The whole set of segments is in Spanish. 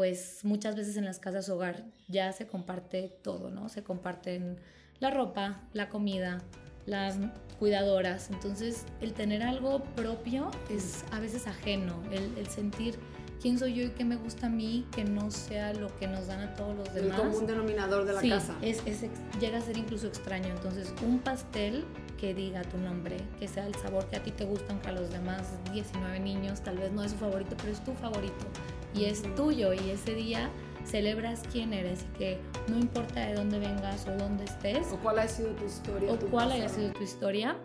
pues muchas veces en las casas hogar ya se comparte todo, ¿no? Se comparten la ropa, la comida, las cuidadoras. Entonces, el tener algo propio es a veces ajeno, el, sentir quién soy yo y qué me gusta a mí, que no sea lo que nos dan a todos los demás. El común denominador de la casa. Es, es, llega a ser incluso extraño. Entonces, un pastel que diga tu nombre, que sea el sabor que a ti te gusta, aunque a los demás 19 niños tal vez no es su favorito, pero es tu favorito y es tuyo y ese día celebras quién eres y que no importa de dónde vengas o dónde estés. O cuál ha sido tu historia. O cuál haya sido tu historia,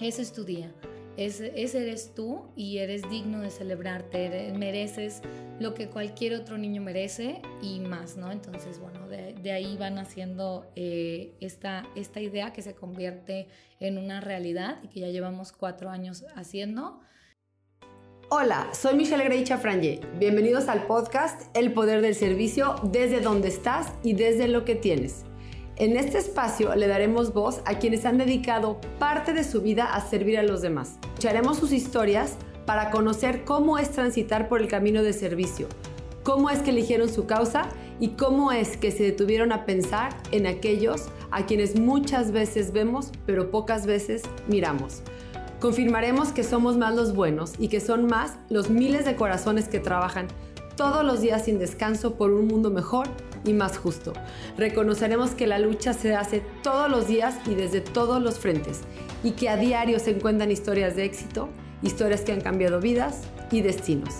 ese es tu día. Ese, eres tú y eres digno de celebrarte, mereces lo que cualquier otro niño merece y más, ¿no? Entonces, bueno, de, ahí van haciendo eh, esta, esta idea que se convierte en una realidad y que ya llevamos cuatro años haciendo. Hola, soy Michelle Grey Chafranje. Bienvenidos al podcast El Poder del Servicio desde donde estás y desde lo que tienes. En este espacio le daremos voz a quienes han dedicado parte de su vida a servir a los demás. Escucharemos sus historias para conocer cómo es transitar por el camino de servicio, cómo es que eligieron su causa y cómo es que se detuvieron a pensar en aquellos a quienes muchas veces vemos pero pocas veces miramos. Confirmaremos que somos más los buenos y que son más los miles de corazones que trabajan todos los días sin descanso por un mundo mejor y más justo. Reconoceremos que la lucha se hace todos los días y desde todos los frentes y que a diario se encuentran historias de éxito, historias que han cambiado vidas y destinos.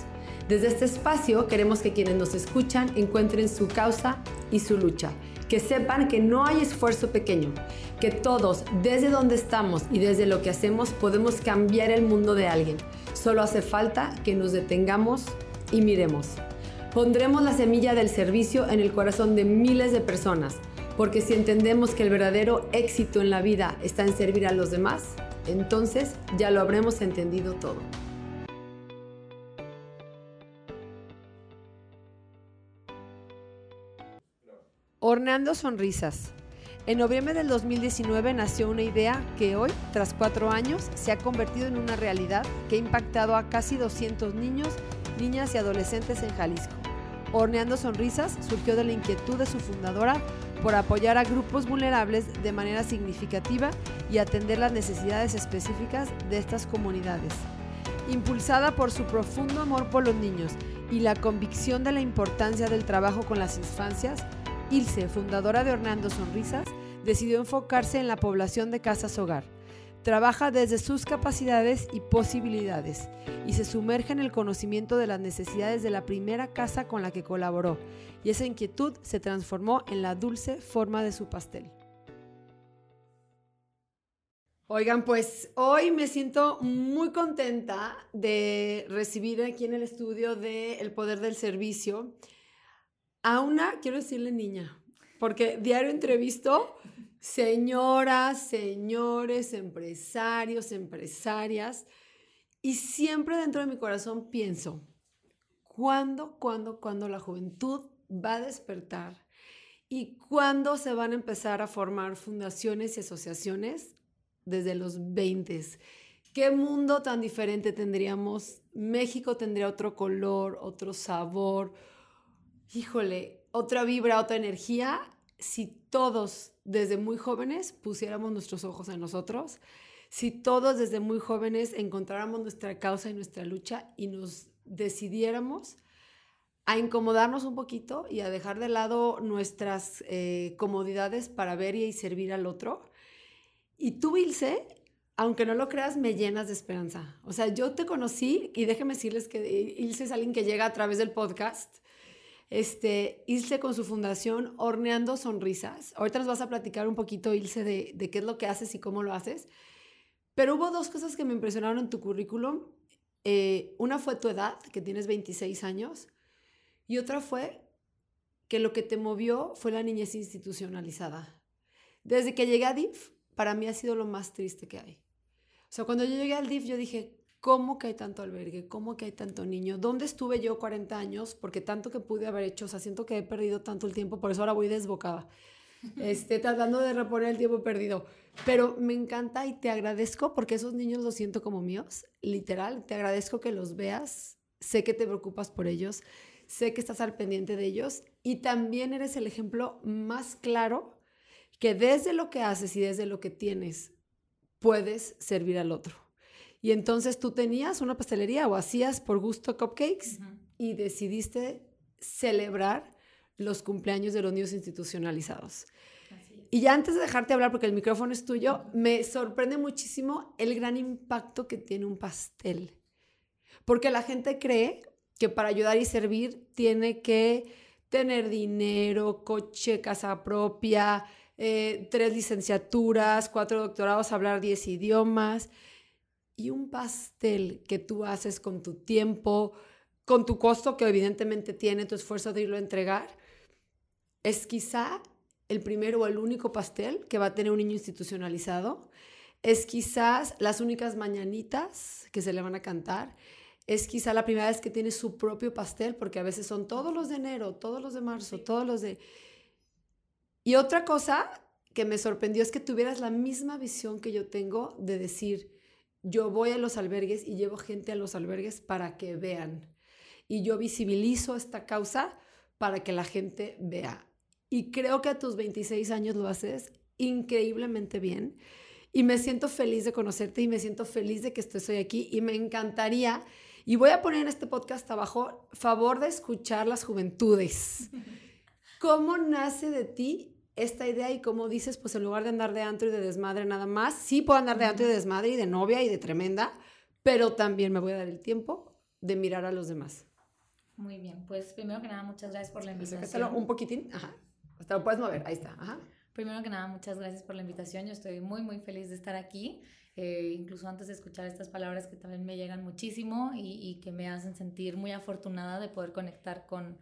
Desde este espacio queremos que quienes nos escuchan encuentren su causa y su lucha que sepan que no hay esfuerzo pequeño, que todos, desde donde estamos y desde lo que hacemos, podemos cambiar el mundo de alguien. Solo hace falta que nos detengamos y miremos. Pondremos la semilla del servicio en el corazón de miles de personas, porque si entendemos que el verdadero éxito en la vida está en servir a los demás, entonces ya lo habremos entendido todo. Horneando sonrisas. En noviembre del 2019 nació una idea que hoy, tras cuatro años, se ha convertido en una realidad que ha impactado a casi 200 niños, niñas y adolescentes en Jalisco. Horneando Sonrisas surgió de la inquietud de su fundadora por apoyar a grupos vulnerables de manera significativa y atender las necesidades específicas de estas comunidades. Impulsada por su profundo amor por los niños y la convicción de la importancia del trabajo con las infancias, Ilse, fundadora de Hornando Sonrisas, decidió enfocarse en la población de casas hogar. Trabaja desde sus capacidades y posibilidades y se sumerge en el conocimiento de las necesidades de la primera casa con la que colaboró, y esa inquietud se transformó en la dulce forma de su pastel. Oigan, pues hoy me siento muy contenta de recibir aquí en el estudio de El Poder del Servicio a una, quiero decirle niña, porque diario entrevisto señoras, señores, empresarios, empresarias, y siempre dentro de mi corazón pienso, ¿cuándo, cuándo, cuándo la juventud va a despertar? ¿Y cuándo se van a empezar a formar fundaciones y asociaciones? Desde los 20. ¿Qué mundo tan diferente tendríamos? México tendría otro color, otro sabor, híjole, otra vibra, otra energía, si todos desde muy jóvenes pusiéramos nuestros ojos en nosotros, si todos desde muy jóvenes encontráramos nuestra causa y nuestra lucha y nos decidiéramos a incomodarnos un poquito y a dejar de lado nuestras eh, comodidades para ver y servir al otro. Y tú, Ilse, aunque no lo creas, me llenas de esperanza. O sea, yo te conocí y déjenme decirles que Ilse es alguien que llega a través del podcast este, Ilse con su fundación Horneando Sonrisas. Ahorita nos vas a platicar un poquito, Ilse, de, de qué es lo que haces y cómo lo haces. Pero hubo dos cosas que me impresionaron en tu currículum. Eh, una fue tu edad, que tienes 26 años, y otra fue que lo que te movió fue la niñez institucionalizada. Desde que llegué a DIF, para mí ha sido lo más triste que hay. O sea, cuando yo llegué al DIF, yo dije, ¿Cómo que hay tanto albergue? ¿Cómo que hay tanto niño? ¿Dónde estuve yo 40 años? Porque tanto que pude haber hecho, o sea, siento que he perdido tanto el tiempo, por eso ahora voy desbocada. Este, tratando de reponer el tiempo perdido. Pero me encanta y te agradezco porque esos niños los siento como míos, literal. Te agradezco que los veas. Sé que te preocupas por ellos. sé que estás al pendiente de ellos y también eres el ejemplo más claro que desde lo que haces y desde lo que tienes puedes servir al otro. Y entonces tú tenías una pastelería o hacías por gusto cupcakes y decidiste celebrar los cumpleaños de los niños institucionalizados. Y ya antes de dejarte hablar, porque el micrófono es tuyo, me sorprende muchísimo el gran impacto que tiene un pastel. Porque la gente cree que para ayudar y servir tiene que tener dinero, coche, casa propia, eh, tres licenciaturas, cuatro doctorados, hablar diez idiomas. Y un pastel que tú haces con tu tiempo, con tu costo que evidentemente tiene tu esfuerzo de irlo a entregar, es quizá el primero o el único pastel que va a tener un niño institucionalizado. Es quizás las únicas mañanitas que se le van a cantar. Es quizá la primera vez que tiene su propio pastel, porque a veces son todos los de enero, todos los de marzo, todos los de... Y otra cosa que me sorprendió es que tuvieras la misma visión que yo tengo de decir, yo voy a los albergues y llevo gente a los albergues para que vean. Y yo visibilizo esta causa para que la gente vea. Y creo que a tus 26 años lo haces increíblemente bien. Y me siento feliz de conocerte y me siento feliz de que estoy aquí y me encantaría. Y voy a poner en este podcast abajo, favor de escuchar las juventudes. ¿Cómo nace de ti esta idea y cómo dices, pues en lugar de andar de antro y de desmadre nada más, sí puedo andar de antro y de desmadre y de novia y de tremenda, pero también me voy a dar el tiempo de mirar a los demás. Muy bien, pues primero que nada, muchas gracias por la invitación. un poquitín, ajá. Hasta lo puedes mover, ahí está. Ajá. Primero que nada, muchas gracias por la invitación. Yo estoy muy, muy feliz de estar aquí. Eh, incluso antes de escuchar estas palabras que también me llegan muchísimo y, y, que me hacen sentir muy afortunada de poder conectar con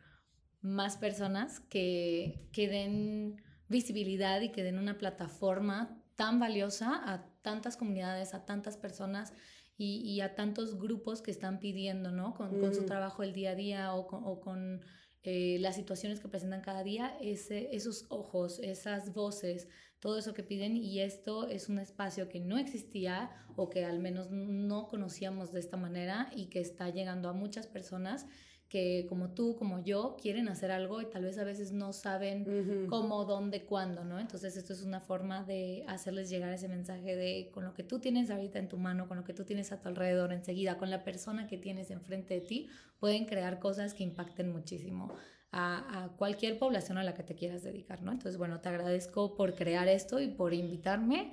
más personas que, que den visibilidad y que den una plataforma tan valiosa a tantas comunidades, a tantas personas y, y a tantos grupos que están pidiendo, ¿no? Con, con su mm. trabajo el día a día o con, o con eh, las situaciones que presentan cada día, ese, esos ojos, esas voces, todo eso que piden y esto es un espacio que no existía o que al menos no conocíamos de esta manera y que está llegando a muchas personas que como tú, como yo, quieren hacer algo y tal vez a veces no saben cómo, dónde, cuándo, ¿no? Entonces esto es una forma de hacerles llegar ese mensaje de con lo que tú tienes ahorita en tu mano, con lo que tú tienes a tu alrededor enseguida, con la persona que tienes enfrente de ti, pueden crear cosas que impacten muchísimo. A, a cualquier población a la que te quieras dedicar, ¿no? Entonces, bueno, te agradezco por crear esto y por invitarme.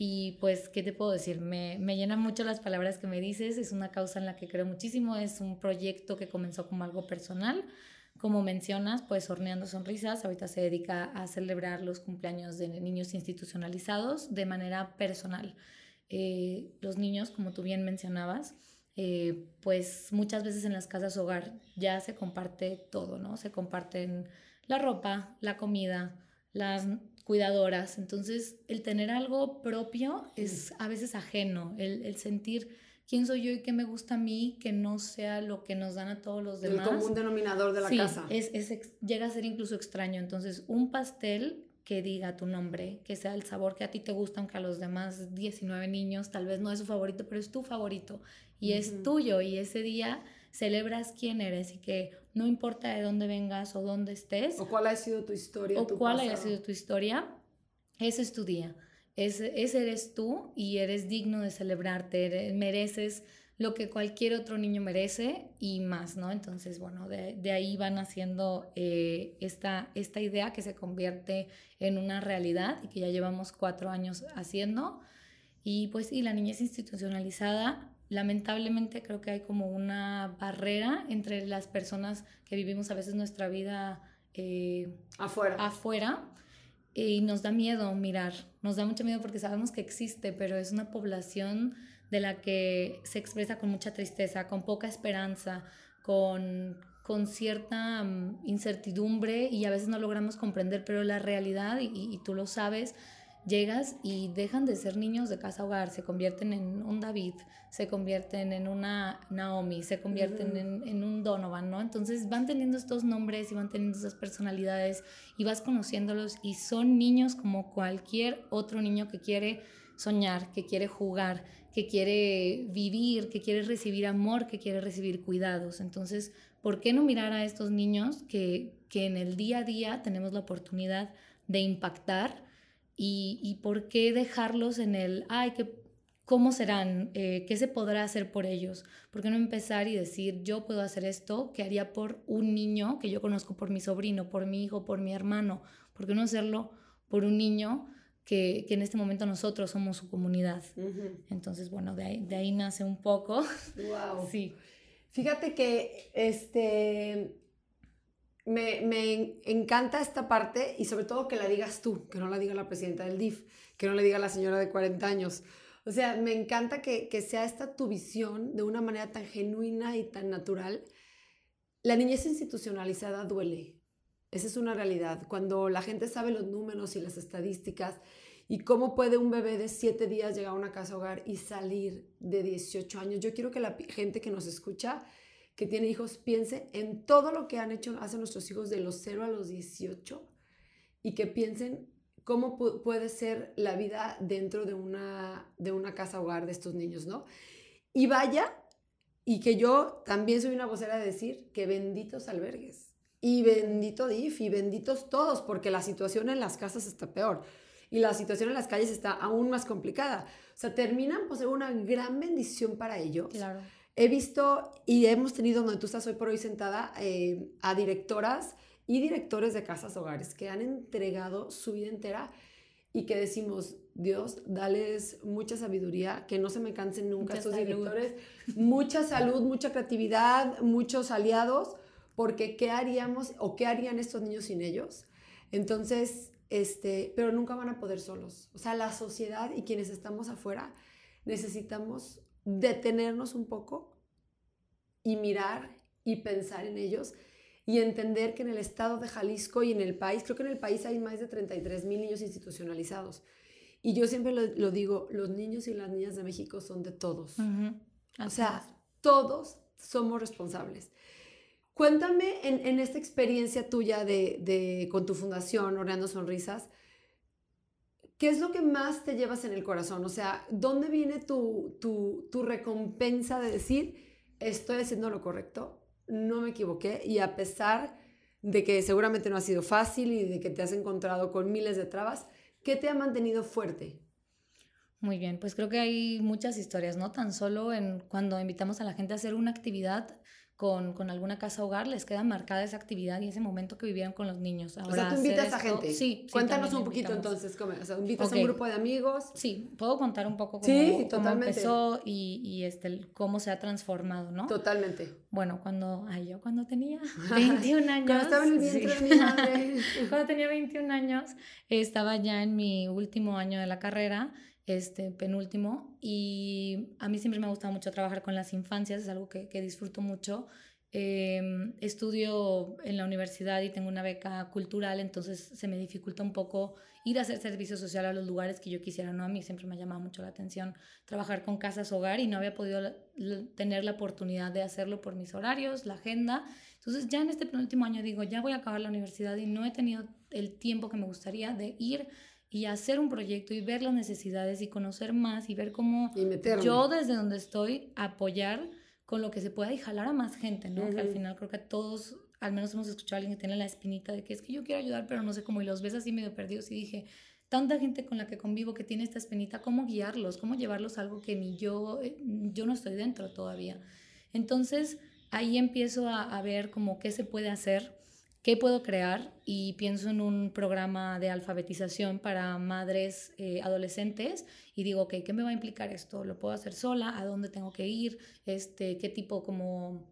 Y pues, ¿qué te puedo decir? Me, me llenan mucho las palabras que me dices, es una causa en la que creo muchísimo, es un proyecto que comenzó como algo personal. Como mencionas, pues Horneando Sonrisas ahorita se dedica a celebrar los cumpleaños de niños institucionalizados de manera personal. Eh, los niños, como tú bien mencionabas, eh, pues muchas veces en las casas hogar ya se comparte todo, ¿no? Se comparten la ropa, la comida, las cuidadoras. Entonces, el tener algo propio es a veces ajeno, el, sentir quién soy yo y qué me gusta a mí, que no sea lo que nos dan a todos los demás. El común denominador de la casa. Es, es, llega a ser incluso extraño. Entonces, un pastel que diga tu nombre, que sea el sabor que a ti te gusta, aunque a los demás 19 niños tal vez no es su favorito, pero es tu favorito y es tuyo y ese día celebras quién eres y que no importa de dónde vengas o dónde estés. O cuál ha sido tu historia. O cuál haya sido tu historia, ese es tu día. Ese, eres tú y eres digno de celebrarte, mereces lo que cualquier otro niño merece y más, ¿no? Entonces, bueno, de, ahí van haciendo eh, esta, esta idea que se convierte en una realidad y que ya llevamos cuatro años haciendo. Y pues, y la niñez institucionalizada lamentablemente creo que hay como una barrera entre las personas que vivimos a veces nuestra vida eh, afuera. afuera y nos da miedo mirar, nos da mucho miedo porque sabemos que existe, pero es una población de la que se expresa con mucha tristeza, con poca esperanza, con, con cierta mm, incertidumbre y a veces no logramos comprender, pero la realidad, y, y tú lo sabes, llegas y dejan de ser niños de casa hogar, se convierten en un David, se convierten en una Naomi, se convierten en, un Donovan, ¿no? Entonces van teniendo estos nombres y van teniendo esas personalidades y vas conociéndolos y son niños como cualquier otro niño que quiere soñar, que quiere jugar, que quiere vivir, que quiere recibir amor, que quiere recibir cuidados. Entonces, ¿por qué no mirar a estos niños que, que en el día a día tenemos la oportunidad de impactar y, y por qué dejarlos en el, ay, que, ¿cómo serán? Eh, ¿Qué se podrá hacer por ellos? ¿Por qué no empezar y decir, yo puedo hacer esto que haría por un niño que yo conozco, por mi sobrino, por mi hijo, por mi hermano? ¿Por qué no hacerlo por un niño que, que en este momento nosotros somos su comunidad? Entonces, bueno, de ahí, de ahí nace un poco. Wow. Sí. Fíjate que este me, me, encanta esta parte y sobre todo que la digas tú, que no la diga la presidenta del DIF, que no le diga la señora de 40 años. O sea, me encanta que, que sea esta tu visión de una manera tan genuina y tan natural. La niñez institucionalizada duele. Esa es una realidad. Cuando la gente sabe los números y las estadísticas y cómo puede un bebé de 7 días llegar a una casa hogar y salir de 18 años, yo quiero que la gente que nos escucha que tiene hijos piense en todo lo que han hecho, hacen nuestros hijos de los 0 a los 18 y que piensen cómo puede ser la vida dentro de una, de una casa hogar de estos niños, ¿no? Y vaya, y que yo también soy una vocera de decir que benditos albergues y bendito DIF y benditos todos, porque la situación en las casas está peor y la situación en las calles está aún más complicada. O sea, terminan por ser una gran bendición para ellos. Claro He visto y hemos tenido, donde tú estás hoy por hoy sentada, eh, a directoras y directores de casas hogares que han entregado su vida entera y que decimos, Dios, dales mucha sabiduría, que no se me cansen nunca estos directores, mucha salud, mucha creatividad, muchos aliados, porque ¿qué haríamos o qué harían estos niños sin ellos? Entonces, este, pero nunca van a poder solos. O sea, la sociedad y quienes estamos afuera necesitamos detenernos un poco y mirar y pensar en ellos y entender que en el estado de Jalisco y en el país, creo que en el país hay más de 33 mil niños institucionalizados. Y yo siempre lo, digo, los niños y las niñas de México son de todos. O sea, todos somos responsables. Cuéntame en, esta experiencia tuya de, de, con tu fundación, Horneando Sonrisas, ¿Qué es lo que más te llevas en el corazón? O sea, ¿dónde viene tu, tu, tu, recompensa de decir, estoy haciendo lo correcto, no me equivoqué y a pesar de que seguramente no ha sido fácil y de que te has encontrado con miles de trabas, ¿qué te ha mantenido fuerte? Muy bien, pues creo que hay muchas historias, ¿no? Tan solo en cuando invitamos a la gente a hacer una actividad con, con, alguna casa hogar, les queda marcada esa actividad y ese momento que vivieron con los niños. Ahora, o sea, tú invitas a gente. Sí. Cuéntanos un poquito entonces, ¿cómo? O sea, invitas a un grupo de amigos. Sí, puedo contar un poco cómo, cómo empezó y, y, este, cómo se ha transformado, ¿no? Totalmente. Bueno, cuando, ay, yo cuando tenía 21 años. cuando estaba en el vientre de mi madre. cuando tenía 21 años, estaba ya en mi último año de la carrera este penúltimo y a mí siempre me ha gustado mucho trabajar con las infancias, es algo que, disfruto mucho. Em, estudio en la universidad y tengo una beca cultural, entonces se me dificulta un poco ir a hacer servicio social a los lugares que yo quisiera, ¿no? A mí siempre me ha llamado mucho la atención trabajar con casas hogar y no había podido tener la oportunidad de hacerlo por mis horarios, la agenda. Entonces ya en este penúltimo año digo, ya voy a acabar la universidad y no he tenido el tiempo que me gustaría de ir y hacer un proyecto y ver las necesidades y conocer más y ver cómo yo desde donde estoy apoyar con lo que se pueda y jalar a más gente, ¿no? Que al final creo que todos, al menos hemos escuchado a alguien que tiene la espinita de que es que yo quiero ayudar, pero no sé cómo, y los ves así medio perdidos y dije, tanta gente con la que convivo que tiene esta espinita, ¿cómo guiarlos? ¿Cómo llevarlos a algo que ni yo, eh, yo no estoy dentro todavía? Entonces, ahí empiezo a, a ver como qué se puede hacer ¿Qué puedo crear? Y pienso en un programa de alfabetización para madres eh, adolescentes y digo, ok, ¿qué me va a implicar esto? ¿Lo puedo hacer sola? ¿A dónde tengo que ir? Este, ¿Qué tipo como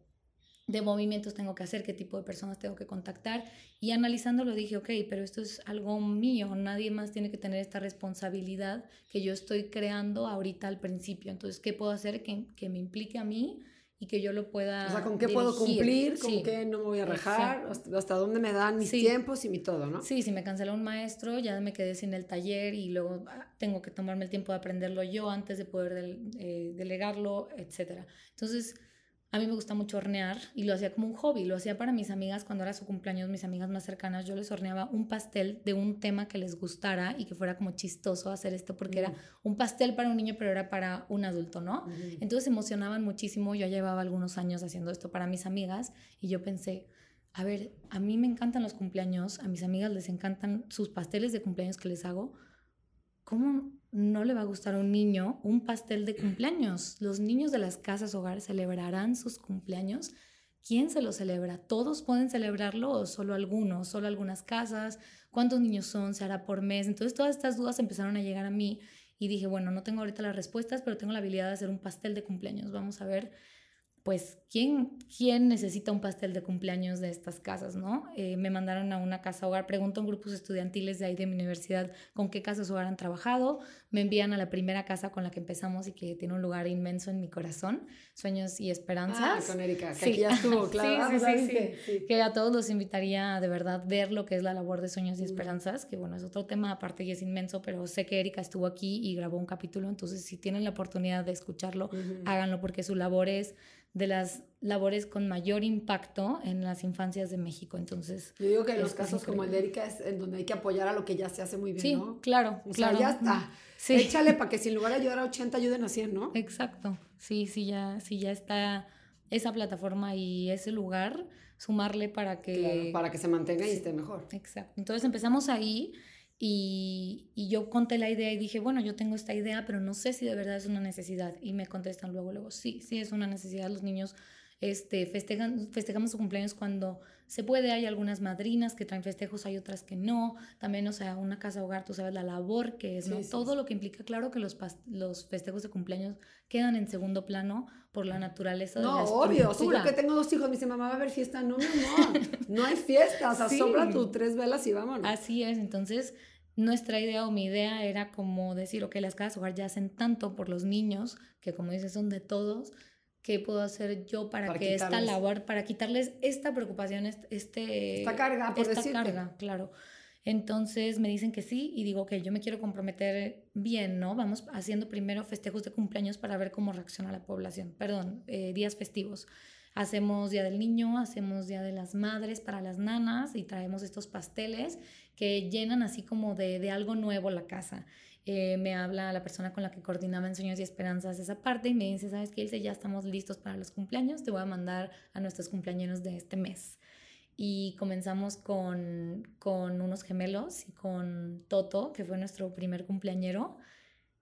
de movimientos tengo que hacer? ¿Qué tipo de personas tengo que contactar? Y analizándolo dije, ok, pero esto es algo mío, nadie más tiene que tener esta responsabilidad que yo estoy creando ahorita al principio. Entonces, ¿qué puedo hacer que, que me implique a mí? Y que yo lo pueda. O sea, ¿con qué puedo cumplir? ¿Con qué no me voy a rajar? Hasta, dónde me dan mis tiempos y mi todo, ¿no? Sí, si me cancela un maestro, ya me quedé sin el taller y luego ah, tengo que tomarme el tiempo de aprenderlo yo antes de poder eh, delegarlo, etc. Entonces, a mí me gusta mucho hornear y lo hacía como un hobby, lo hacía para mis amigas cuando era su cumpleaños, mis amigas más cercanas, yo les horneaba un pastel de un tema que les gustara y que fuera como chistoso hacer esto porque era un pastel para un niño pero era para un adulto, ¿no? Entonces se emocionaban muchísimo, yo llevaba algunos años haciendo esto para mis amigas y yo pensé, a ver, a mí me encantan los cumpleaños, a mis amigas les encantan sus pasteles de cumpleaños que les hago, ¿cómo no le va a gustar a un niño un pastel de cumpleaños? Los niños de las casas hogares celebrarán sus cumpleaños. ¿Quién se lo celebra? ¿Todos pueden celebrarlo o solo algunos? ¿Solo algunas casas? ¿Cuántos niños son? ¿Se hará por mes? Entonces todas estas dudas empezaron a llegar a mí y dije, bueno, no tengo ahorita las respuestas, pero tengo la habilidad de hacer un pastel de cumpleaños. Vamos a ver pues, ¿quién, ¿quién necesita un pastel de cumpleaños de estas casas, no? Eh, me mandaron a una casa hogar, pregunto en grupos estudiantiles de ahí de mi universidad con qué casas hogar han trabajado, me envían a la primera casa con la que empezamos y que tiene un lugar inmenso en mi corazón, Sueños y Esperanzas. Ah, con Erika, que aquí ya estuvo, claro. sí, sí, sí, Que a todos los invitaría de verdad ver lo que es la labor de Sueños y Esperanzas, que bueno, es otro tema aparte y es inmenso, pero sé que Erika estuvo aquí y grabó un capítulo, entonces si tienen la oportunidad de escucharlo, háganlo porque su labor es de las labores con mayor impacto en las infancias de México. Entonces, yo digo que en los casos como el de Erika es en donde hay que apoyar a lo que ya se hace muy bien, sí, claro, o claro. Sea, ya está. Sí. Échale para que sin lugar a ayudar a 80 ayuden a 100, ¿no? Exacto. Sí, sí ya, sí ya está esa plataforma y ese lugar, sumarle para que... para que se mantenga y esté mejor. Exacto. Entonces empezamos ahí y, y, yo conté la idea y dije, bueno, yo tengo esta idea, pero no sé si de verdad es una necesidad. Y me contestan luego, luego, sí, sí es una necesidad. Los niños este, festejan, festejamos su cumpleaños cuando se puede. Hay algunas madrinas que traen festejos, hay otras que no. También, o sea, una casa hogar, tú sabes la labor que es, ¿no? Todo lo que implica, claro que los, los festejos de cumpleaños quedan en segundo plano por la naturaleza no, de la obvio. Si yo que tengo dos hijos, me dice, mamá, va a haber fiesta. No, mi amor, no hay fiesta. O sea, sobra tus tres velas y vámonos. Así es. Entonces, nuestra idea o mi idea era como decir, ok, las casas hogar ya hacen tanto por los niños, que como dices, son de todos, ¿qué puedo hacer yo para, que esta labor, para quitarles esta preocupación, este... Esta carga, por Esta carga, claro. Entonces me dicen que sí y digo que yo me quiero comprometer bien, ¿no? Vamos haciendo primero festejos de cumpleaños para ver cómo reacciona la población, perdón, eh, días festivos. Hacemos Día del Niño, hacemos Día de las Madres para las nanas y traemos estos pasteles que llenan así como de, de algo nuevo la casa. Eh, me habla la persona con la que coordinaba en Sueños y Esperanzas esa parte y me dice, ¿sabes qué, Ilse? Ya estamos listos para los cumpleaños, te voy a mandar a nuestros cumpleaños de este mes y comenzamos con, con unos gemelos y con Toto, que fue nuestro primer cumpleañero.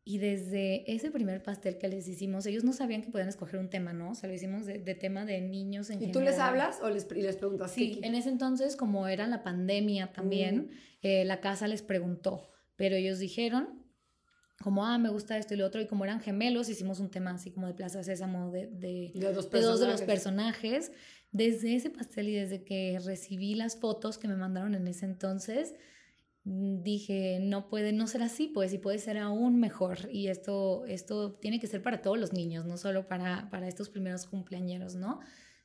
Y desde ese primer pastel que les hicimos, ellos no sabían que podían escoger un tema, ¿no? O sea, lo hicimos de, tema de niños en ¿Y tú les hablas o les, y les preguntas? Sí, en ese entonces, como era la pandemia también, mm. eh, la casa les preguntó, pero ellos dijeron, como, ah, me gusta esto y lo otro, y como eran gemelos, hicimos un tema así como de Plaza Sésamo de, de, de, dos, de dos de los personajes. Desde ese pastel y desde que recibí las fotos que me mandaron en ese entonces, mm, dije, no puede no ser así, pues, y puede ser aún mejor. Y esto, esto tiene que ser para todos los niños, no solo para, para estos primeros cumpleañeros, ¿no?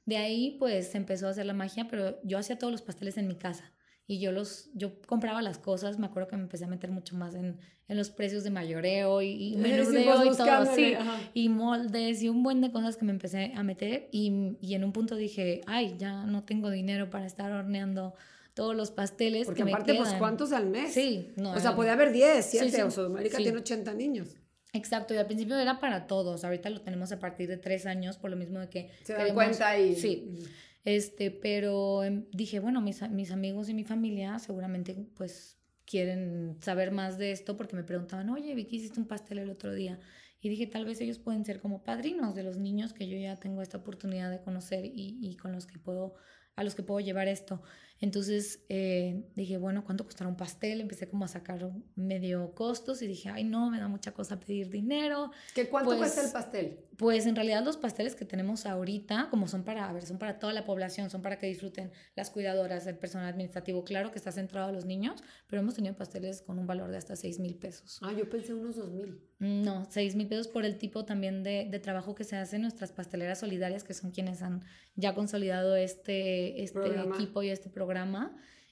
De ahí, pues, empezó a hacer la magia, pero yo hacía todos los pasteles en mi casa y yo los yo compraba las cosas me acuerdo que me empecé a meter mucho más en, en los precios de mayoreo y, y menudeo y todo sí, y moldes y un buen de cosas que me empecé a meter y, y, en un punto dije ay ya no tengo dinero para estar horneando todos los pasteles porque aparte pues cuántos al mes sí no, o sea podía haber 10 7 o Sudamérica tiene 80 niños. Exacto, y al principio era para todos, ahorita lo tenemos a partir de tres años, por lo mismo de que... Se dan cuenta y... Sí, este, pero em, dije, bueno, mis, mis amigos y mi familia seguramente pues quieren saber más de esto porque me preguntaban, oye, Vicky, hiciste un pastel el otro día. Y dije, tal vez ellos pueden ser como padrinos de los niños que yo ya tengo esta oportunidad de conocer y, y con los que puedo, a los que puedo llevar esto. Entonces eh, dije, bueno, ¿cuánto costará un pastel? Empecé como a sacar medio costos y dije, ay, no, me da mucha cosa pedir dinero. ¿Qué cuánto pues, cuesta el pastel? Pues en realidad los pasteles que tenemos ahorita, como son para, a ver, son para toda la población, son para que disfruten las cuidadoras, el personal administrativo, claro que está centrado a los niños, pero hemos tenido pasteles con un valor de hasta 6 mil pesos. Ah, yo pensé unos 2 mil. No, 6 mil pesos por el tipo también de, de, trabajo que se hace en nuestras pasteleras solidarias, que son quienes han ya consolidado este, este equipo y este programa.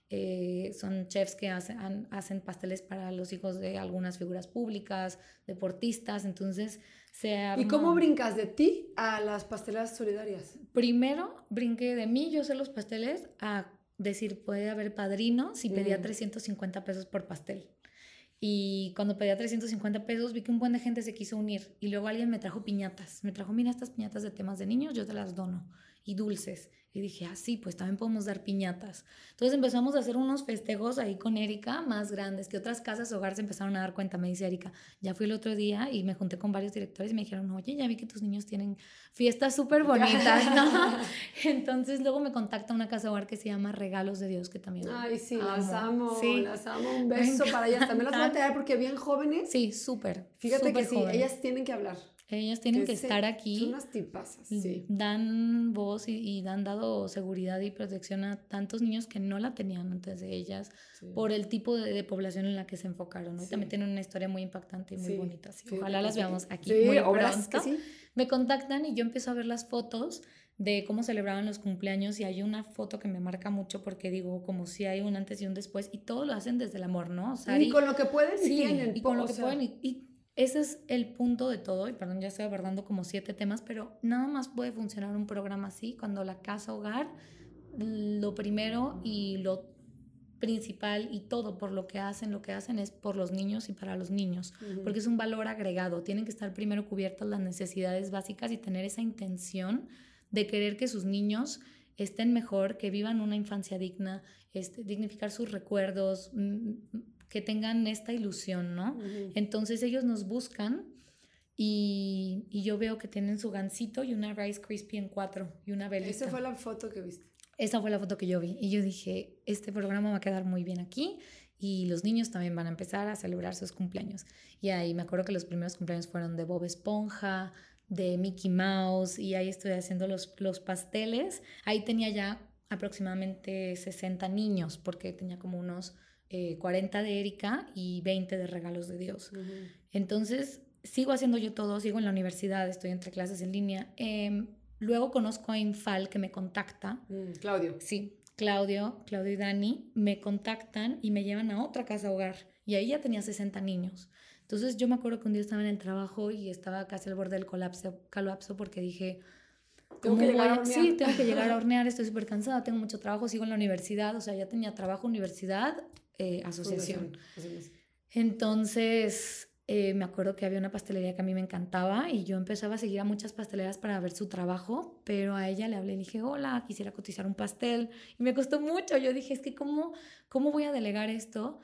Eh, son chefs que hacen, hacen pasteles para los hijos de algunas figuras públicas, deportistas, entonces se ¿Y cómo brincas de ti a las pasteleras solidarias? Primero brinqué de mí, yo sé los pasteles, a decir, puede haber padrinos y pedía 350 mm. pesos por pastel. Y cuando pedía 350 pesos vi que un buen de gente se quiso unir y luego alguien me trajo piñatas. Me trajo, mira estas piñatas de temas de niños, yo te las dono. Y dulces. Y dije, ah, sí, pues también podemos dar piñatas. Entonces empezamos a hacer unos festejos ahí con Erika más grandes que otras casas hogar se empezaron a dar cuenta. Me dice Erika, ya fui el otro día y me junté con varios directores y me dijeron, oye, ya vi que tus niños tienen fiestas súper bonitas, ¿no? Entonces luego me contacta una casa hogar que se llama Regalos de Dios, que también. Ay, sí, las amo, sí. las amo. Un beso para ellas. También las voy a traer porque bien jóvenes. Sí, súper. Fíjate que sí, ellas tienen que hablar. Ellas tienen que, estar aquí. Son unas tipasas, sí. Dan voz y, dan dado seguridad y protección a tantos niños que no la tenían antes de ellas por el tipo de, población en la que se enfocaron. Y también tienen una historia muy impactante y muy bonita. Ojalá las veamos aquí muy pronto. Me contactan y yo empiezo a ver las fotos de cómo celebraban los cumpleaños y hay una foto que me marca mucho porque digo como si hay un antes y un después y todo lo hacen desde el amor, ¿no? O y, con lo que pueden y tienen. Y con lo que pueden y ese es el punto de todo, y perdón, ya estoy abordando como siete temas, pero nada más puede funcionar un programa así cuando la casa hogar, lo primero y lo principal y todo por lo que hacen, lo que hacen es por los niños y para los niños, porque es un valor agregado. Tienen que estar primero cubiertas las necesidades básicas y tener esa intención de querer que sus niños estén mejor, que vivan una infancia digna, este, dignificar sus recuerdos, que tengan esta ilusión, ¿no? Entonces ellos nos buscan y, y, yo veo que tienen su gansito y una Rice Crispy en cuatro y una velita. Esa fue la foto que viste. Esa fue la foto que yo vi y yo dije, este programa va a quedar muy bien aquí y los niños también van a empezar a celebrar sus cumpleaños. Y ahí me acuerdo que los primeros cumpleaños fueron de Bob Esponja, de Mickey Mouse y ahí estoy haciendo los, los pasteles. Ahí tenía ya aproximadamente 60 niños porque tenía como unos 40 eh, de Erika y 20 de regalos de Dios. Entonces, sigo haciendo yo todo, sigo en la universidad, estoy entre clases en línea. Em, luego conozco a Infal que me contacta. Mm, Claudio. Sí, Claudio, Claudio y Dani me contactan y me llevan a otra casa hogar. Y ahí ya tenía 60 niños. Entonces yo me acuerdo que un día estaba en el trabajo y estaba casi al borde del colapso, colapso porque dije, tengo que llegar a. Sí, tengo que llegar a hornear, estoy súper cansada, tengo mucho trabajo, sigo en la universidad, o sea, ya tenía trabajo, universidad, eh, asociación. Entonces, eh, me acuerdo que había una pastelería que a mí me encantaba y yo empezaba a seguir a muchas pasteleras para ver su trabajo, pero a ella le hablé y dije, hola, quisiera cotizar un pastel. Y me costó mucho. Yo dije, es que ¿cómo, cómo voy a delegar esto?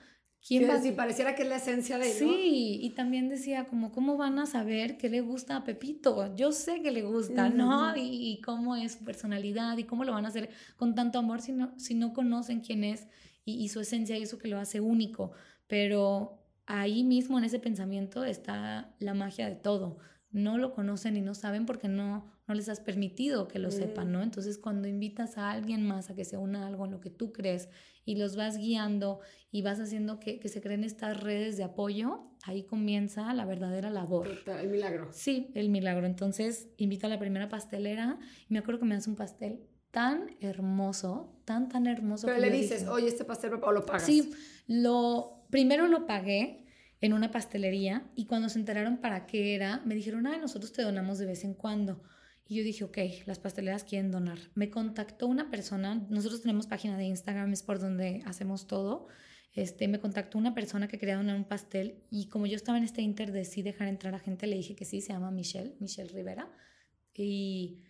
¿Quién sí, va? pareciera que es la esencia de Sí, y también decía como, ¿cómo van a saber qué le gusta a Pepito? Yo sé que le gusta, ¿no? Y, cómo es su personalidad y cómo lo van a hacer con tanto amor si no, si no conocen quién es y, su esencia y eso que lo hace único. Pero ahí mismo en ese pensamiento está la magia de todo. No lo conocen y no saben porque no, no les has permitido que lo sepan, ¿no? Entonces cuando invitas a alguien más a que se una a algo en lo que tú crees y los vas guiando y vas haciendo que, que se creen estas redes de apoyo, ahí comienza la verdadera labor. El milagro. Sí, el milagro. Entonces invito a la primera pastelera y me acuerdo que me hace un pastel tan hermoso, tan, tan hermoso. Pero le dices, oye, este pastel o lo pagas. Sí, lo, primero lo pagué en una pastelería y cuando se enteraron para qué era, me dijeron, ay, nosotros te donamos de vez en cuando. Y yo dije, ok, las pasteleras quieren donar. Me contactó una persona, nosotros tenemos página de Instagram, es por donde hacemos todo. Este, me contactó una persona que quería donar un pastel y como yo estaba en este inter de sí dejar entrar a gente, le dije que sí, se llama Michelle, Michelle Rivera. Y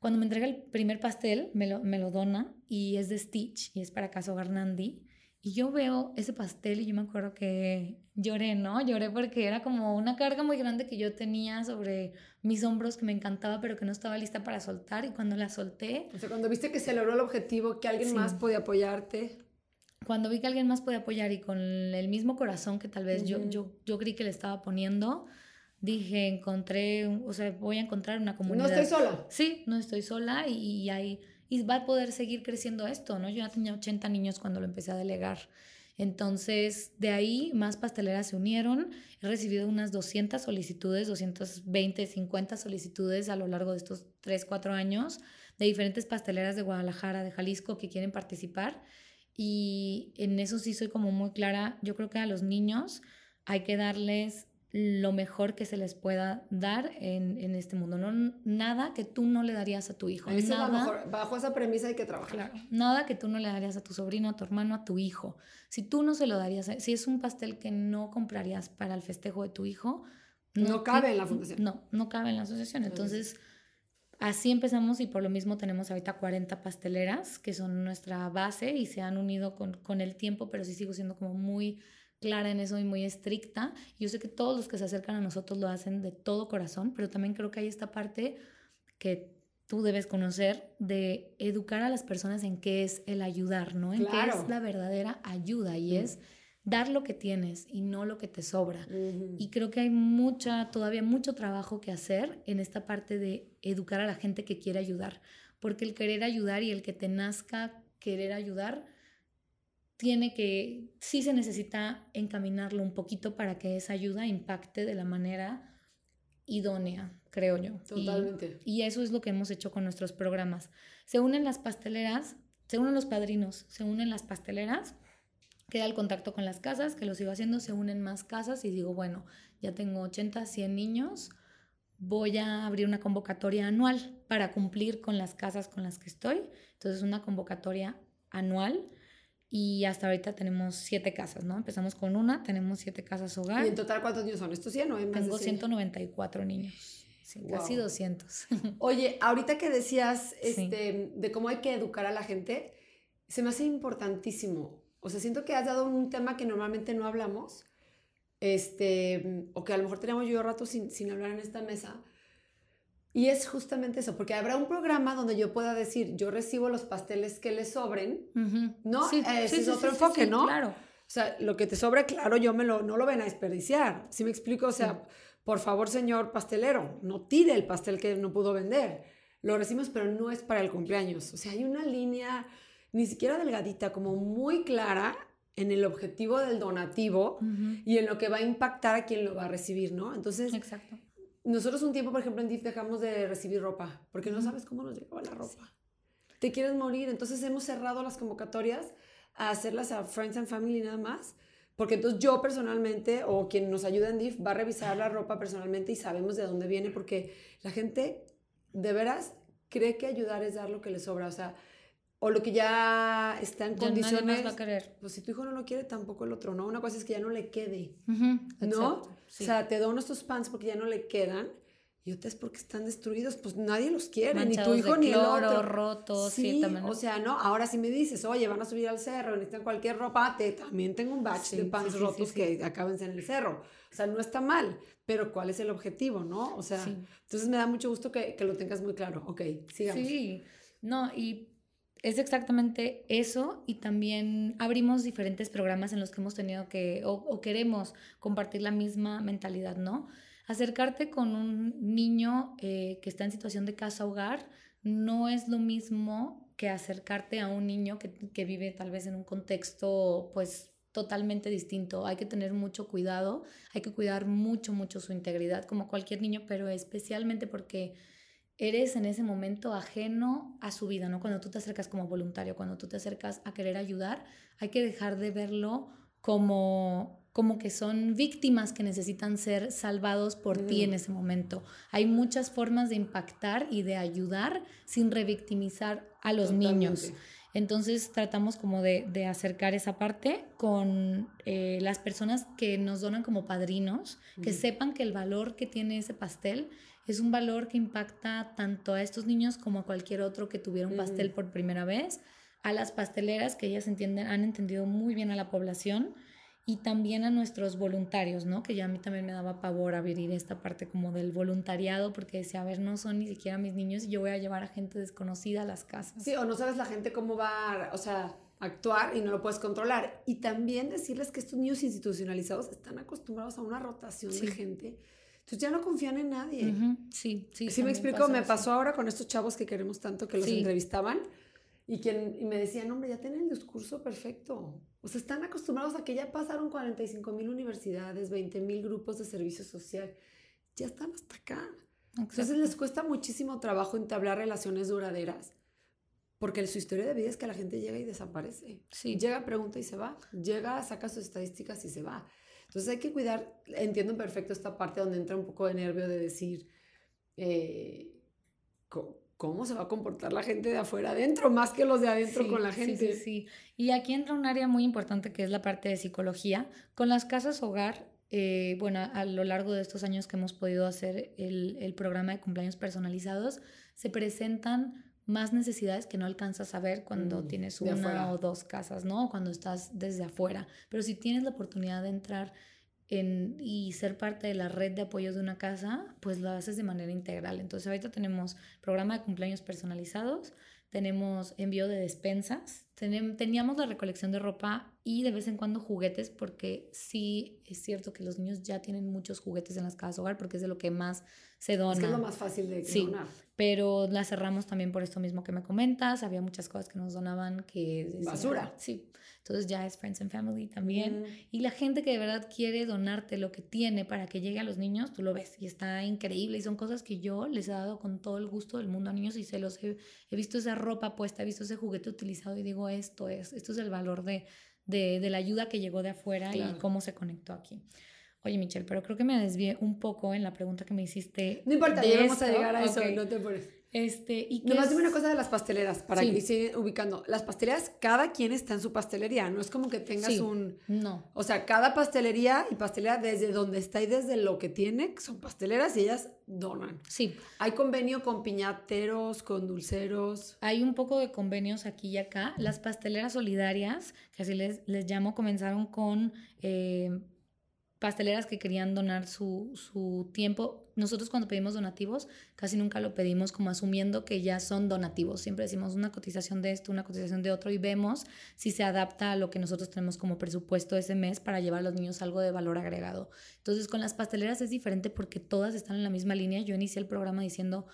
cuando me entrega el primer pastel, me lo, me lo dona y es de Stitch y es para Caso Garnandi. Y yo veo ese pastel y yo me acuerdo que lloré, ¿no? Lloré porque era como una carga muy grande que yo tenía sobre mis hombros que me encantaba, pero que no estaba lista para soltar. Y cuando la solté. O sea, cuando viste que se logró el objetivo, que alguien más podía apoyarte. Cuando vi que alguien más podía apoyar y con el mismo corazón que tal vez yo, yo, yo creí que le estaba poniendo, dije, encontré, o sea, voy a encontrar una comunidad. No estoy sola. Sí, no estoy sola y, y, y va a poder seguir creciendo esto, ¿no? Yo ya tenía 80 niños cuando lo empecé a delegar. Entonces, de ahí más pasteleras se unieron. He recibido unas 200 solicitudes, 220, 50 solicitudes a lo largo de estos 3, 4 años de diferentes pasteleras de Guadalajara, de Jalisco que quieren participar. y en eso sí soy como muy clara. Yo creo que a los niños hay que darles lo mejor que se les pueda dar en, en este mundo. No, nada que tú no le darías a tu hijo. Nada, Bajo esa premisa hay que trabajar. Claro, nada que tú no le darías a tu sobrino, a tu hermano, a tu hijo. Si tú no se lo darías, si es un pastel que no comprarías para el festejo de tu hijo, no, cabe en la fundación. No, no cabe en la asociación. Entonces, así empezamos y por lo mismo tenemos ahorita 40 pasteleras que son nuestra base y se han unido con, con el tiempo, pero sí sigo siendo como muy clara en eso y muy estricta. Yo sé que todos los que se acercan a nosotros lo hacen de todo corazón, pero también creo que hay esta parte que tú debes conocer de educar a las personas en qué es el ayudar, ¿no? En qué es la verdadera ayuda y es dar lo que tienes y no lo que te sobra. Y creo que hay mucha, todavía mucho trabajo que hacer en esta parte de educar a la gente que quiere ayudar, porque el querer ayudar y el que te nazca querer ayudar, tiene que, sí se necesita encaminarlo un poquito para que esa ayuda impacte de la manera idónea, creo yo. Totalmente. Y, eso es lo que hemos hecho con nuestros programas. Se unen las pasteleras, se unen los padrinos, se unen las pasteleras, queda el contacto con las casas, que lo sigo haciendo, se unen más casas y digo, bueno, ya tengo 80, 100 niños, voy a abrir una convocatoria anual para cumplir con las casas con las que estoy. Entonces, una convocatoria anual y hasta ahorita tenemos siete casas, ¿no? Empezamos con una, tenemos siete casas hogar. ¿Y en total cuántos niños son? ¿Estos 100 o más Tengo 194 niños. Casi 200. Oye, ahorita que decías este, de cómo hay que educar a la gente, se me hace importantísimo. O sea, siento que has dado un tema que normalmente no hablamos, este, o que a lo mejor tenemos yo rato sin, sin hablar en esta mesa, y es justamente eso, porque habrá un programa donde yo pueda decir, yo recibo los pasteles que le sobren, ¿no? Sí, Ese es otro enfoque, ¿no? Claro. O sea, lo que te sobre, claro, yo me lo, no lo ven a desperdiciar. ¿Sí me explico? O sea, por favor, señor pastelero, no tire el pastel que no pudo vender. Lo recibimos, pero no es para el cumpleaños. O sea, hay una línea ni siquiera delgadita, como muy clara en el objetivo del donativo y en lo que va a impactar a quien lo va a recibir, ¿no? Entonces, Exacto nosotros un tiempo, por ejemplo, en DIF dejamos de recibir ropa porque no sabes cómo nos llegaba la ropa. Te quieres morir. Entonces hemos cerrado las convocatorias a hacerlas a Friends and Family nada más. Porque entonces yo personalmente o quien nos ayuda en DIF va a revisar la ropa personalmente y sabemos de dónde viene porque la gente de veras cree que ayudar es dar lo que le sobra. O sea, o lo que ya está en condiciones. va a querer. Pues si tu hijo no lo quiere, tampoco el otro, ¿no? Una cosa es que ya no le quede, ¿no? O sea, te dono estos pants porque ya no le quedan y otras porque están destruidos, pues nadie los quiere, ni tu hijo ni el otro. rotos, sí, también. O sea, no, ahora si me dices, oye, van a subir al cerro, necesitan cualquier ropa, te, también tengo un batch de pants rotos que acaben en el cerro. O sea, no está mal, pero ¿cuál es el objetivo, no? O sea, entonces me da mucho gusto que, que lo tengas muy claro. Ok, sigamos. Sí, no, y es exactamente eso y también abrimos diferentes programas en los que hemos tenido que o, queremos compartir la misma mentalidad, ¿no? Acercarte con un niño eh, que está en situación de casa-hogar no es lo mismo que acercarte a un niño que, que vive tal vez en un contexto pues totalmente distinto. Hay que tener mucho cuidado, hay que cuidar mucho, mucho su integridad como cualquier niño, pero especialmente porque eres en ese momento ajeno a su vida, ¿no? Cuando tú te acercas como voluntario, cuando tú te acercas a querer ayudar, hay que dejar de verlo como, como que son víctimas que necesitan ser salvados por ti en ese momento. Hay muchas formas de impactar y de ayudar sin revictimizar a los niños. Entonces tratamos como de, acercar esa parte con eh, las personas que nos donan como padrinos, que sepan que el valor que tiene ese pastel es un valor que impacta tanto a estos niños como a cualquier otro que tuviera un pastel por primera vez, a las pasteleras que ellas entienden, han entendido muy bien a la población y también a nuestros voluntarios, ¿no? Que ya a mí también me daba pavor abrir esta parte como del voluntariado porque decía, a ver, no son ni siquiera mis niños y yo voy a llevar a gente desconocida a las casas. Sí, o no sabes la gente cómo va, o sea, actuar y no lo puedes controlar. Y también decirles que estos niños institucionalizados están acostumbrados a una rotación de gente entonces ya no confían en nadie. Sí, sí. Sí, me explico, me pasó ahora con estos chavos que queremos tanto que los entrevistaban y, quien, y me decían, hombre, ya tienen el discurso perfecto. O sea, están acostumbrados a que ya pasaron 45 mil universidades, 20 mil grupos de servicio social. Ya están hasta acá. Entonces les cuesta muchísimo trabajo entablar relaciones duraderas Porque su historia de vida es que la gente llega y desaparece. Sí. Llega, pregunta y se va. Llega, saca sus estadísticas y se va. Entonces hay que cuidar, entiendo perfecto esta parte donde entra un poco de nervio de decir, eh, ¿cómo se va a comportar la gente de afuera adentro más que los de adentro con la gente? Sí, sí, sí. Y aquí entra un área muy importante que es la parte de psicología. Con las casas hogar, eh, bueno, a lo largo de estos años que hemos podido hacer el, el programa de cumpleaños personalizados, se presentan más necesidades que no alcanzas a ver cuando mm, tienes una o dos casas, ¿no? Cuando estás desde afuera. Pero si tienes la oportunidad de entrar en, y ser parte de la red de apoyo de una casa, pues lo haces de manera integral. Entonces ahorita tenemos programa de cumpleaños personalizados, tenemos envío de despensas, teníamos la recolección de ropa y de vez en cuando juguetes, porque sí es cierto que los niños ya tienen muchos juguetes en las casas hogar, porque es de lo que más se dona. Es que es lo más fácil de sí, donar. Pero la cerramos también por esto mismo que me comentas. Había muchas cosas que nos donaban que... Basura. Sí. Entonces ya es Friends and Family también. Y la gente que de verdad quiere donarte lo que tiene para que llegue a los niños, tú lo ves y está increíble. Y son cosas que yo les he dado con todo el gusto del mundo a niños y se los he, he visto esa ropa puesta, he visto ese juguete utilizado y digo, esto es, esto es el valor de, de, de la ayuda que llegó de afuera y cómo se conectó aquí. Oye, Michelle, pero creo que me desvié un poco en la pregunta que me hiciste. No importa, ya vamos a llegar a eso, no te este, ¿y Nomás dime una cosa de las pasteleras, para que se ubicando. Las pasteleras, cada quien está en su pastelería, no es como que tengas un... No. O sea, cada pastelería y pastelera desde donde está y desde lo que tiene, son pasteleras y ellas donan. Sí. Hay convenio con piñateros, con dulceros. Hay un poco de convenios aquí y acá. Las pasteleras solidarias, que así les, les llamo, comenzaron con... Eh, pasteleras que querían donar su, su, tiempo. Nosotros cuando pedimos donativos casi nunca lo pedimos como asumiendo que ya son donativos. Siempre decimos una cotización de esto, una cotización de otro y vemos si se adapta a lo que nosotros tenemos como presupuesto ese mes para llevar a los niños algo de valor agregado. Entonces con las pasteleras es diferente porque todas están en la misma línea. Yo inicié el programa diciendo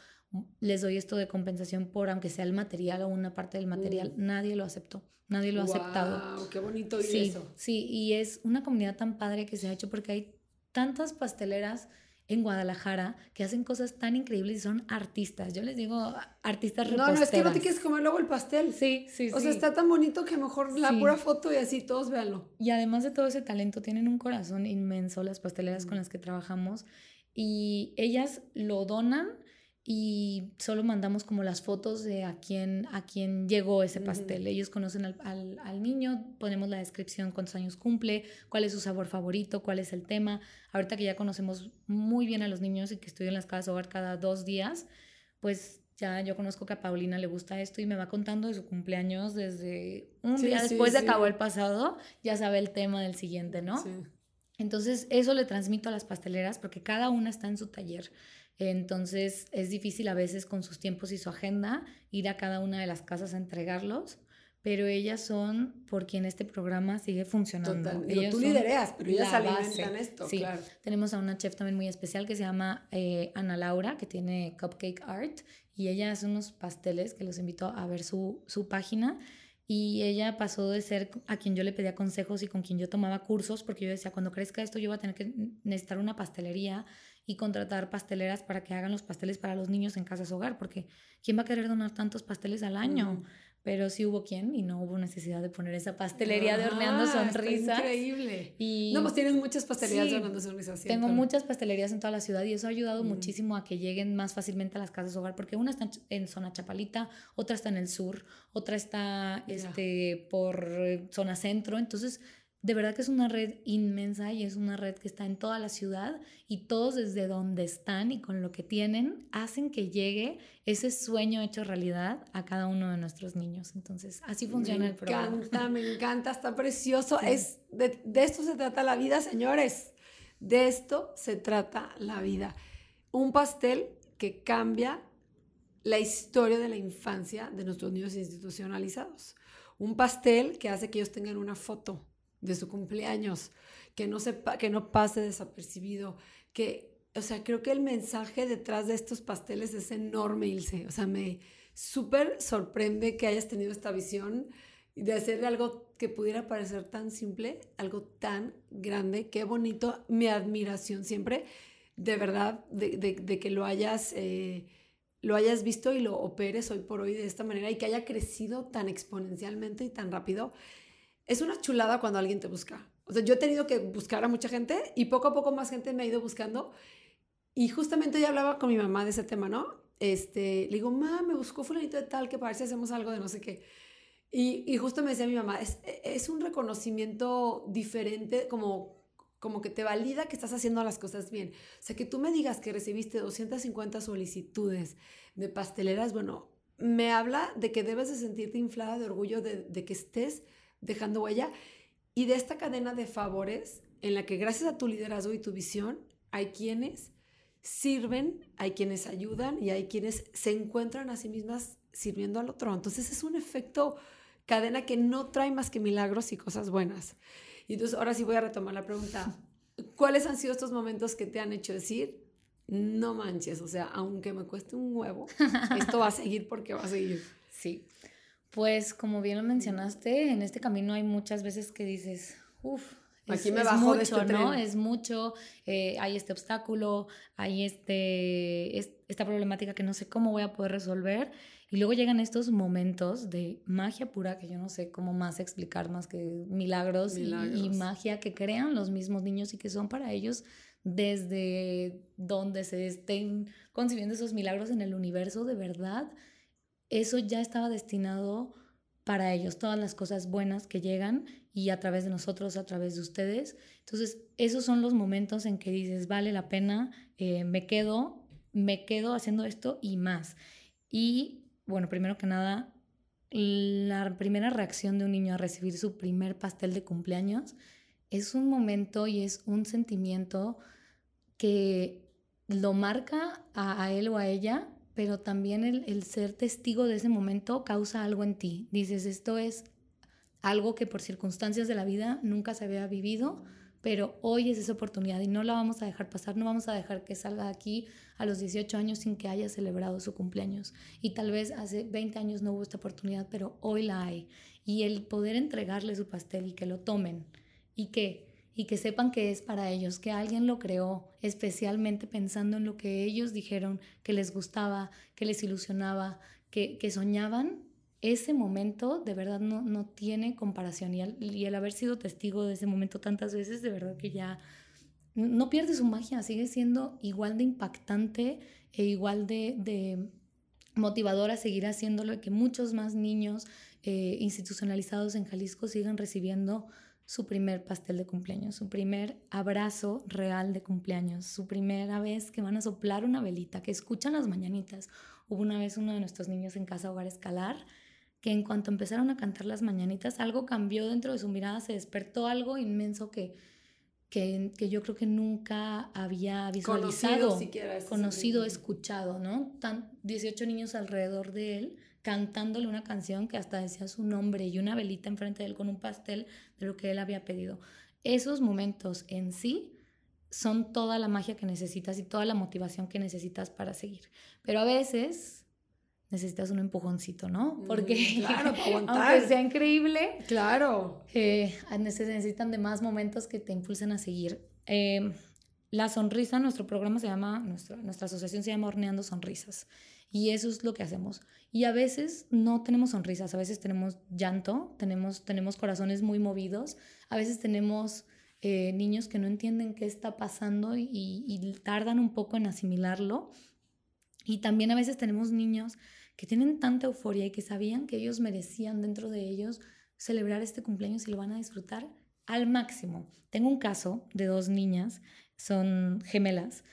les doy esto de compensación por aunque sea el material o una parte del material. Mm. Nadie lo aceptó. Nadie lo ha aceptado. ¡Qué bonito sí, eso! Sí, y es una comunidad tan padre que se ha hecho porque hay tantas pasteleras en Guadalajara que hacen cosas tan increíbles y son artistas. Yo les digo artistas reposteras. No, no, es que no te quieres comer luego el pastel. Sí, sí, o sea, está tan bonito que mejor la pura foto y así todos véanlo. Y además de todo ese talento, tienen un corazón inmenso las pasteleras con las que trabajamos y ellas lo donan y solo mandamos como las fotos de a quién, a quién llegó ese pastel. Ellos conocen al, al, al, niño, ponemos la descripción, cuántos años cumple, cuál es su sabor favorito, cuál es el tema. Ahorita que ya conocemos muy bien a los niños y que estoy en las casas hogar cada dos días, pues ya yo conozco que a Paulina le gusta esto y me va contando de su cumpleaños desde un día después de acabó el pasado, ya sabe el tema del siguiente, ¿no? Entonces eso le transmito a las pasteleras porque cada una está en su taller. Entonces es difícil a veces con sus tiempos y su agenda ir a cada una de las casas a entregarlos, pero ellas son por quien este programa sigue funcionando. Total. tú lidereas, pero ellas alimentan esto, sí. Tenemos a una chef también muy especial que se llama eh, Ana Laura, que tiene Cupcake Art, y ella hace unos pasteles que los invito a ver su, su página. Y ella pasó de ser a quien yo le pedía consejos y con quien yo tomaba cursos, porque yo decía, cuando crezca esto yo voy a tener que necesitar una pastelería y contratar pasteleras para que hagan los pasteles para los niños en casas hogar, porque ¿quién va a querer donar tantos pasteles al año? Pero sí hubo quien y no hubo necesidad de poner esa pastelería de horneando sonrisas. increíble. Y no, pues tienes muchas pastelerías de horneando sonrisas. Tengo muchas pastelerías en toda la ciudad y eso ha ayudado muchísimo a que lleguen más fácilmente a las casas hogar, porque una está en zona Chapalita, otra está en el sur, otra está este, por eh, zona centro. Entonces, de verdad que es una red inmensa y es una red que está en toda la ciudad y todos desde donde están y con lo que tienen hacen que llegue ese sueño hecho realidad a cada uno de nuestros niños. Entonces, así funciona el programa. Me encanta, me encanta, está precioso. Es, de, de esto se trata la vida, señores. De esto se trata la vida. Un pastel que cambia la historia de la infancia de nuestros niños institucionalizados. Un pastel que hace que ellos tengan una foto de su cumpleaños, que no, sepa, que no pase desapercibido, que, o sea, creo que el mensaje detrás de estos pasteles es enorme, Ilse. O sea, me súper sorprende que hayas tenido esta visión de hacer algo que pudiera parecer tan simple, algo tan grande, qué bonito, mi admiración siempre, de verdad, de, que lo hayas... Eh, lo hayas visto y lo operes hoy por hoy de esta manera y que haya crecido tan exponencialmente y tan rápido. Es una chulada cuando alguien te busca. O sea, yo he tenido que buscar a mucha gente y poco a poco más gente me ha ido buscando. Y justamente ya hablaba con mi mamá de ese tema, ¿no? Este, le digo, mamá, me buscó fulanito de tal que parece hacemos algo de no sé qué. Y, y justo me decía mi mamá, es, es un reconocimiento diferente, como como que te valida que estás haciendo las cosas bien. O sea, que tú me digas que recibiste 250 solicitudes de pasteleras, bueno, me habla de que debes de sentirte inflada de orgullo de que estés dejando huella y de esta cadena de favores en la que gracias a tu liderazgo y tu visión hay quienes sirven, hay quienes ayudan y hay quienes se encuentran a sí mismas sirviendo al otro. Entonces es un efecto cadena que no trae más que milagros y cosas buenas. Y entonces ahora sí voy a retomar la pregunta. ¿Cuáles han sido estos momentos que te han hecho decir, no manches, o sea, aunque me cueste un huevo, esto va a seguir porque va a seguir? Sí. Pues como bien lo mencionaste, en este camino hay muchas veces que dices, uff, Aquí me bajo mucho, de este ¿no? Es mucho, eh, hay este obstáculo, hay este, esta problemática que no sé cómo voy a poder resolver. Y luego llegan estos momentos de magia pura que yo no sé cómo más explicar más que milagros, Y, magia que crean los mismos niños y que son para ellos desde donde se estén concibiendo esos milagros en el universo, de verdad, eso ya estaba destinado para ellos, todas las cosas buenas que llegan y a través de nosotros, a través de ustedes. Entonces, esos son los momentos en que dices, vale la pena, eh, me quedo, me quedo haciendo esto y más. Y bueno, primero que nada, la primera reacción de un niño a recibir su primer pastel de cumpleaños es un momento y es un sentimiento que lo marca a, él o a ella, pero también el, el, ser testigo de ese momento causa algo en ti. Dices, esto es algo que por circunstancias de la vida nunca se había vivido, pero hoy es esa oportunidad y no la vamos a dejar pasar, no vamos a dejar que salga de aquí a los 18 años sin que haya celebrado su cumpleaños. Y tal vez hace 20 años no hubo esta oportunidad, pero hoy la hay. Y el poder entregarle su pastel y que lo tomen y que y que sepan que es para ellos, que alguien lo creó especialmente pensando en lo que ellos dijeron que les gustaba, que les ilusionaba, que, que soñaban, ese momento de verdad no, no tiene comparación. Y el, haber sido testigo de ese momento tantas veces, de verdad que ya no pierde su magia, sigue siendo igual de impactante e igual de, de motivador a seguir haciéndolo y que muchos más niños eh, institucionalizados en Jalisco sigan recibiendo su primer pastel de cumpleaños, su primer abrazo real de cumpleaños, su primera vez que van a soplar una velita, que escuchan las mañanitas. Hubo una vez uno de nuestros niños en casa Hogar Escalar que en cuanto empezaron a cantar las mañanitas, algo cambió dentro de su mirada, se despertó algo inmenso que, que, que yo creo que nunca había visualizado, conocido, conocido escuchado, ¿no? Tan, 18 niños alrededor de él cantándole una canción que hasta decía su nombre y una velita enfrente de él con un pastel de lo que él había pedido. Esos momentos en sí son toda la magia que necesitas y toda la motivación que necesitas para seguir. Pero a veces necesitas un empujoncito, ¿no? Porque claro, aunque sea increíble, claro, eh, necesitan de más momentos que te impulsen a seguir. Eh, la sonrisa, nuestro programa se llama, nuestra asociación se llama Horneando Sonrisas. Y eso es lo que hacemos. Y a veces no tenemos sonrisas, a veces tenemos llanto, tenemos, tenemos corazones muy movidos, a veces tenemos eh, niños que no entienden qué está pasando y, y tardan un poco en asimilarlo. Y también a veces tenemos niños que tienen tanta euforia y que sabían que ellos merecían dentro de ellos celebrar este cumpleaños y lo van a disfrutar al máximo. Tengo un caso de dos niñas, son gemelas,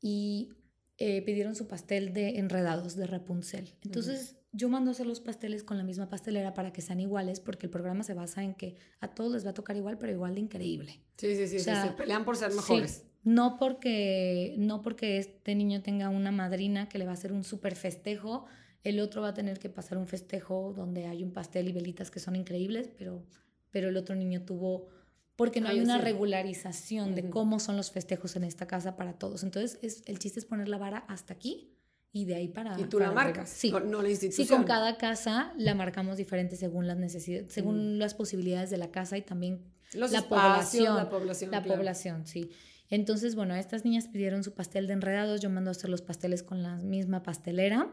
y eh, pidieron su pastel de enredados de Rapunzel. Entonces yo mando a hacer los pasteles con la misma pastelera para que sean iguales, porque el programa se basa en que a todos les va a tocar igual, pero igual de increíble. Sí, sí, sí, se pelean por ser mejores. no porque, no porque este niño tenga una madrina que le va a hacer un súper festejo, el otro va a tener que pasar un festejo donde hay un pastel y velitas que son increíbles, pero, pero el otro niño tuvo, porque no hay una regularización de cómo son los festejos en esta casa para todos. Entonces, es, el chiste es poner la vara hasta aquí y de ahí para... Y tú la marcas, sí. No, la institución. Sí, con cada casa la marcamos diferente según las necesidades, según las posibilidades de la casa y también la población. La población, la población, sí. Entonces, bueno, estas niñas pidieron su pastel de enredados, yo mando a hacer los pasteles con la misma pastelera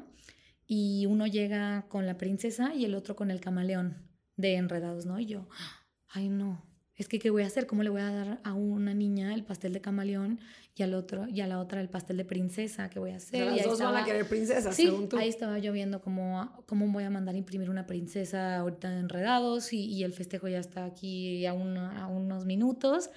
y uno llega con la princesa y el otro con el camaleón de enredados, ¿no? Y yo, ay no, es que ¿qué voy a hacer? ¿Cómo le voy a dar a una niña el pastel de camaleón y al otro y a la otra el pastel de princesa? ¿Qué voy a hacer? las dos van a querer princesas, sí, según tú. ahí estaba yo viendo cómo, cómo voy a mandar imprimir una princesa ahorita de enredados y, y el festejo ya está aquí a, a unos minutos.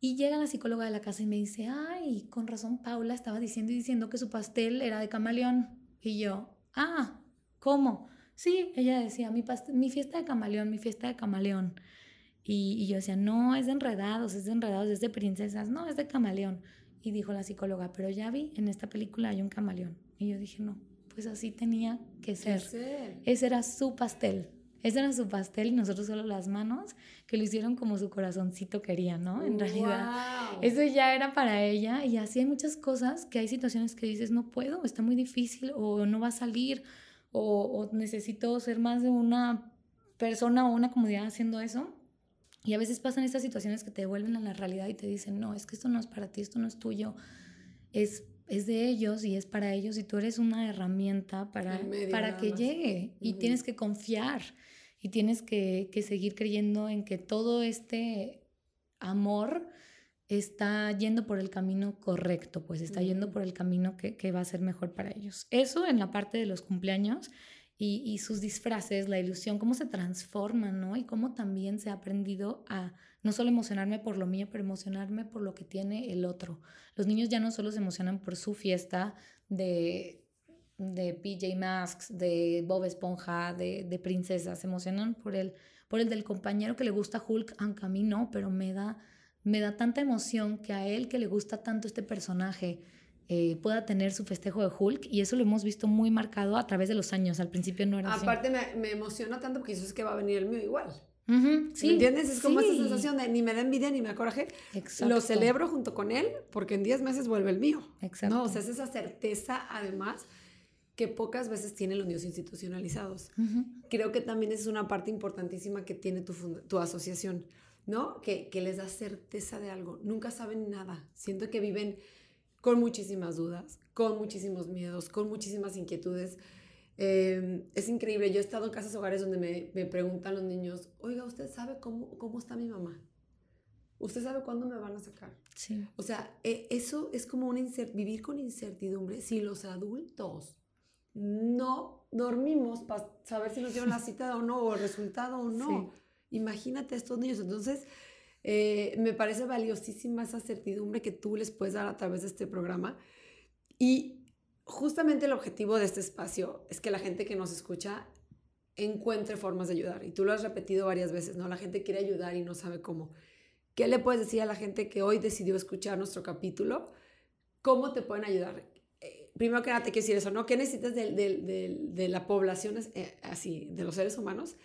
Y llega la psicóloga de la casa y me dice, ay, con razón Paula estaba diciendo y diciendo que su pastel era de camaleón. Y yo, ah, ¿cómo? Sí, ella decía, mi, mi fiesta de camaleón, mi fiesta de camaleón. Y, yo decía, no, es de enredados, es de enredados, es de princesas, no, es de camaleón. Y dijo la psicóloga, pero ya vi, en esta película hay un camaleón. Y yo dije, no, pues así tenía que ser. Ese era su pastel. Ese era su pastel y nosotros solo las manos que lo hicieron como su corazoncito quería, ¿no? En realidad, eso ya era para ella y así hay muchas cosas que hay situaciones que dices, no puedo, está muy difícil o no va a salir o, o necesito ser más de una persona o una comunidad haciendo eso y a veces pasan estas situaciones que te devuelven a la realidad y te dicen, no, es que esto no es para ti, esto no es tuyo, es, es de ellos y es para ellos y tú eres una herramienta para, para que llegue y tienes que confiar y tienes que, que, seguir creyendo en que todo este amor está yendo por el camino correcto, pues está yendo por el camino que, que va a ser mejor para ellos. Eso en la parte de los cumpleaños y, sus disfraces, la ilusión, cómo se transforman, ¿no? Y cómo también se ha aprendido a no solo emocionarme por lo mío, pero emocionarme por lo que tiene el otro. Los niños ya no solo se emocionan por su fiesta de, de PJ Masks, de Bob Esponja, de, de princesas, se emocionan por el, por el del compañero que le gusta Hulk, aunque a mí no, pero me da, me da tanta emoción que a él que le gusta tanto este personaje, eh, pueda tener su festejo de Hulk y eso lo hemos visto muy marcado a través de los años. Al principio no era Aparte Me, me emociona tanto porque eso es que va a venir el mío igual. sí, ¿Me entiendes? Es como esa sensación de ni me da envidia ni me acoraje. Exacto. Lo celebro junto con él porque en 10 meses vuelve el mío. Exacto. No, o sea, es esa certeza además que pocas veces tienen los niños institucionalizados. Creo que también es una parte importantísima que tiene tu, tu asociación, ¿no? Que, que les da certeza de algo. Nunca saben nada. Siento que viven con muchísimas dudas, con muchísimos miedos, con muchísimas inquietudes. Em, es increíble, yo he estado en casas hogares donde me, me, preguntan los niños, oiga, ¿usted sabe cómo, cómo está mi mamá? ¿Usted sabe cuándo me van a sacar? Sí. O sea, e, eso es como un vivir con incertidumbre. Si los adultos no dormimos para saber si nos dieron la cita o no, o el resultado o no, imagínate a estos niños. Entonces, eh, me parece valiosísima esa certidumbre que tú les puedes dar a través de este programa. Y justamente el objetivo de este espacio es que la gente que nos escucha encuentre formas de ayudar. Y tú lo has repetido varias veces, ¿no? La gente quiere ayudar y no sabe cómo. ¿Qué le puedes decir a la gente que hoy decidió escuchar nuestro capítulo? ¿Cómo te pueden ayudar? Eh, primero que nada, te quiero decir eso, ¿no? ¿Qué necesitas de, de, de la población eh, así, de los seres humanos?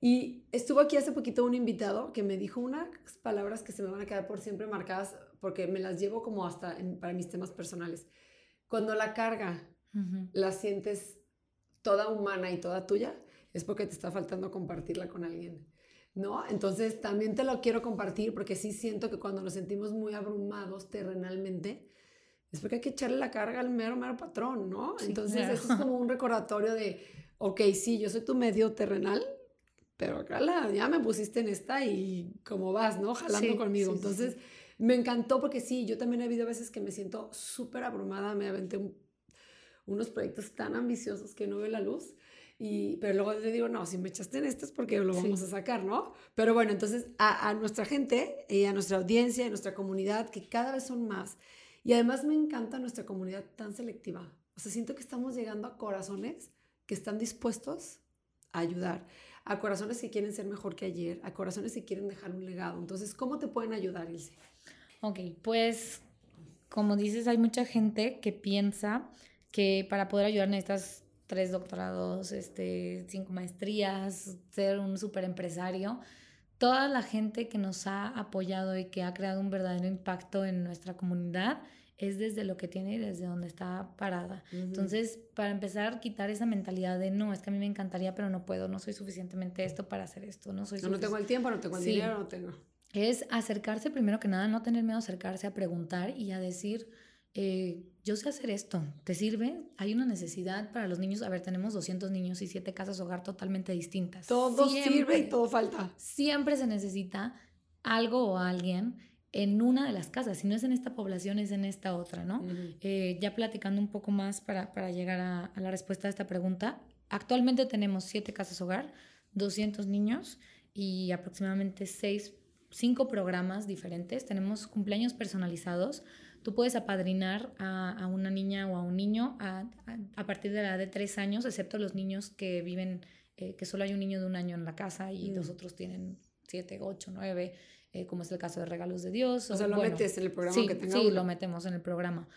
Y estuvo aquí hace poquito un invitado que me dijo unas palabras que se me van a quedar por siempre marcadas porque me las llevo como hasta para mis temas personales. Cuando la carga la sientes toda humana y toda tuya, es porque te está faltando compartirla con alguien. ¿No? Entonces también te lo quiero compartir porque sí siento que cuando nos sentimos muy abrumados terrenalmente, es porque hay que echarle la carga al mero, mero patrón, ¿no? Entonces eso es como un recordatorio de, ok, sí, yo soy tu medio terrenal, pero acá ya me pusiste en esta y como vas, ¿no? Jalando conmigo. Entonces, me encantó porque sí, yo también he habido veces que me siento súper abrumada, me aventé unos proyectos tan ambiciosos que no veo la luz. Y, pero luego le digo, no, si me echaste en esto es porque lo vamos a sacar, ¿no? Pero bueno, entonces a, a, nuestra gente y a nuestra audiencia, a nuestra comunidad, que cada vez son más. Y además me encanta nuestra comunidad tan selectiva. O sea, siento que estamos llegando a corazones que están dispuestos a ayudar a corazones que quieren ser mejor que ayer, a corazones que quieren dejar un legado. Entonces, ¿cómo te pueden ayudar, Ilse? Ok, pues como dices, hay mucha gente que piensa que para poder ayudar necesitas tres doctorados, este, cinco maestrías, ser un super empresario. Toda la gente que nos ha apoyado y que ha creado un verdadero impacto en nuestra comunidad es desde lo que tiene y desde donde está parada. Entonces, para empezar, quitar esa mentalidad de no, es que a mí me encantaría, pero no puedo, no soy suficientemente esto para hacer esto, no soy No, no tengo el tiempo, no tengo el dinero, no tengo. es acercarse primero que nada, no tener miedo a acercarse, a preguntar y a decir, eh, yo sé hacer esto, ¿te sirve? Hay una necesidad para los niños. A ver, tenemos 200 niños y 7 casas hogar totalmente distintas. Todo sirve y todo falta. Siempre se necesita algo o alguien en una de las casas. Si no es en esta población, es en esta otra, ¿no? Eh, ya platicando un poco más para, para llegar a, a, la respuesta a esta pregunta. Actualmente tenemos 7 casas hogar, 200 niños y aproximadamente 6, 5 programas diferentes. Tenemos cumpleaños personalizados Tú puedes apadrinar a, una niña o a un niño a, partir de la edad de tres años, excepto los niños que viven, eh, que solo hay un niño de un año en la casa y los mm. otros tienen siete, ocho, nueve, eh, como es el caso de Regalos de Dios. O, sea, lo metes en el programa sí, que tenga Sí, lo metemos en el programa.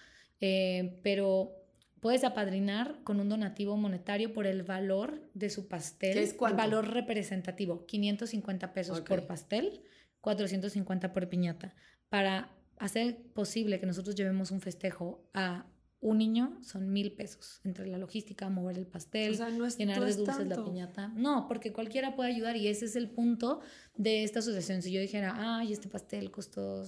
Eh, pero puedes apadrinar con un donativo monetario por el valor de su pastel. ¿Qué es cuánto? Valor representativo, 550 pesos por pastel, 450 por piñata. Para hacer posible que nosotros llevemos un festejo a un niño son mil pesos entre la logística, mover el pastel, llenar de dulces la piñata. No, porque cualquiera puede ayudar y ese es el punto de esta asociación. Si yo dijera, ay, este pastel costó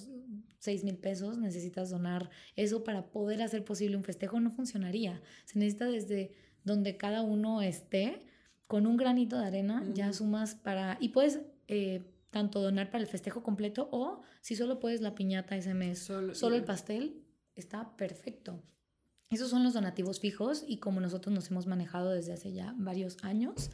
seis mil pesos, necesitas donar eso para poder hacer posible un festejo, no funcionaría. Se necesita desde donde cada uno esté, con un granito de arena, ya sumas para... Y puedes... Eh, tanto donar para el festejo completo o si solo puedes la piñata ese mes, solo, el pastel, está perfecto. Esos son los donativos fijos y como nosotros nos hemos manejado desde hace ya varios años,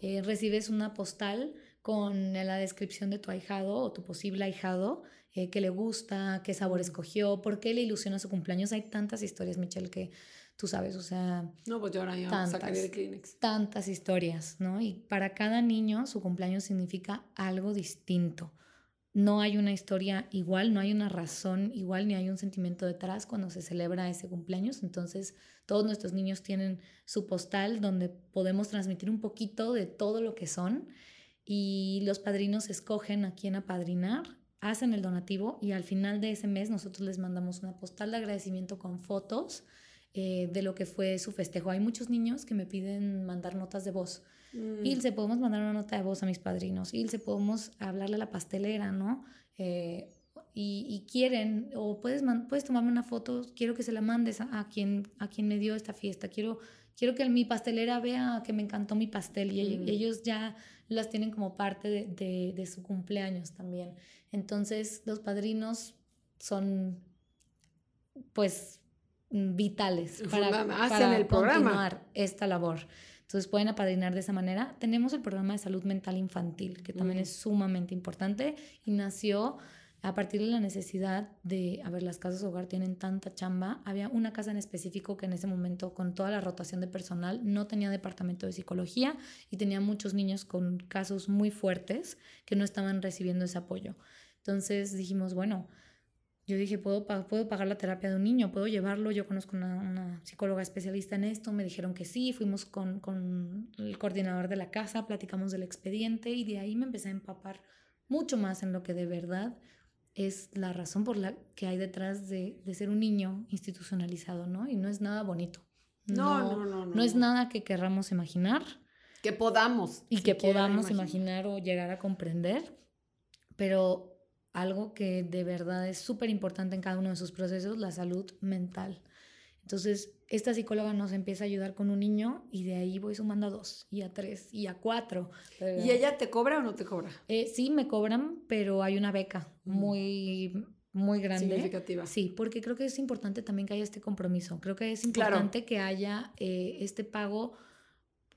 eh, recibes una postal con la descripción de tu ahijado o tu posible ahijado, eh, qué le gusta, qué sabor escogió, por qué le ilusiona su cumpleaños. Hay tantas historias, Michelle, que tú sabes, o sea... No, pues yo ahora ya tantas, de Kleenex. Tantas historias, ¿no? Y para cada niño su cumpleaños significa algo distinto. No hay una historia igual, no hay una razón igual, ni hay un sentimiento detrás cuando se celebra ese cumpleaños. Entonces, todos nuestros niños tienen su postal donde podemos transmitir un poquito de todo lo que son y los padrinos escogen a quién apadrinar, hacen el donativo y al final de ese mes nosotros les mandamos una postal de agradecimiento con fotos eh, de lo que fue su festejo. Hay muchos niños que me piden mandar notas de voz. Y mm. se podemos mandar una nota de voz a mis padrinos. Y se podemos hablarle a la pastelera, ¿no? Eh, y, quieren, o puedes, puedes tomarme una foto, quiero que se la mandes a, quien, a quien me dio esta fiesta. Quiero, quiero que mi pastelera vea que me encantó mi pastel. Y mm. ellos ya las tienen como parte de, de, de su cumpleaños también. Entonces, los padrinos son, pues, vitales para, para continuar esta labor. Entonces pueden apadrinar de esa manera. Tenemos el programa de salud mental infantil, que también es sumamente importante y nació a partir de la necesidad de, a ver, las casas hogar tienen tanta chamba. Había una casa en específico que en ese momento, con toda la rotación de personal, no tenía departamento de psicología y tenía muchos niños con casos muy fuertes que no estaban recibiendo ese apoyo. Entonces dijimos, bueno, yo dije, ¿puedo, puedo pagar la terapia de un niño, puedo llevarlo. Yo conozco una, psicóloga especialista en esto, me dijeron que sí, fuimos con, con, el coordinador de la casa, platicamos del expediente y de ahí me empecé a empapar mucho más en lo que de verdad es la razón por la que hay detrás de, de ser un niño institucionalizado, ¿no? Y no es nada bonito. No, no, no. No, no es nada que querramos imaginar. Que podamos. Y que podamos imaginar o llegar a comprender, pero algo que de verdad es súper importante en cada uno de sus procesos, la salud mental. Entonces, esta psicóloga nos empieza a ayudar con un niño y de ahí voy sumando a dos y a tres y a cuatro. ¿Y ella te cobra o no te cobra? Eh, sí, me cobran, pero hay una beca mm. muy, muy grande. Significativa. Sí, porque creo que es importante también que haya este compromiso. Creo que es importante que haya eh, este pago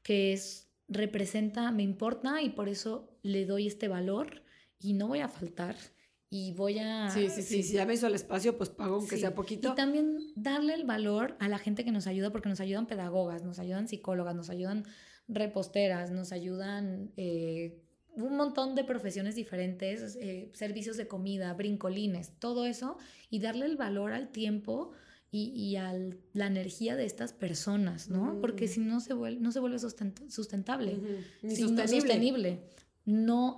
que es, representa, me importa y por eso le doy este valor y no voy a faltar y voy a... Sí, sí, sí, si ya me hizo el espacio, pues pago aunque sea poquito. Y también darle el valor a la gente que nos ayuda, porque nos ayudan pedagogas, nos ayudan psicólogas, nos ayudan reposteras, nos ayudan eh, un montón de profesiones diferentes, eh, servicios de comida, brincolines, todo eso, y darle el valor al tiempo y, y a la energía de estas personas, ¿no? Porque si no se vuelve, no se vuelve sustentable, Ni sostenible no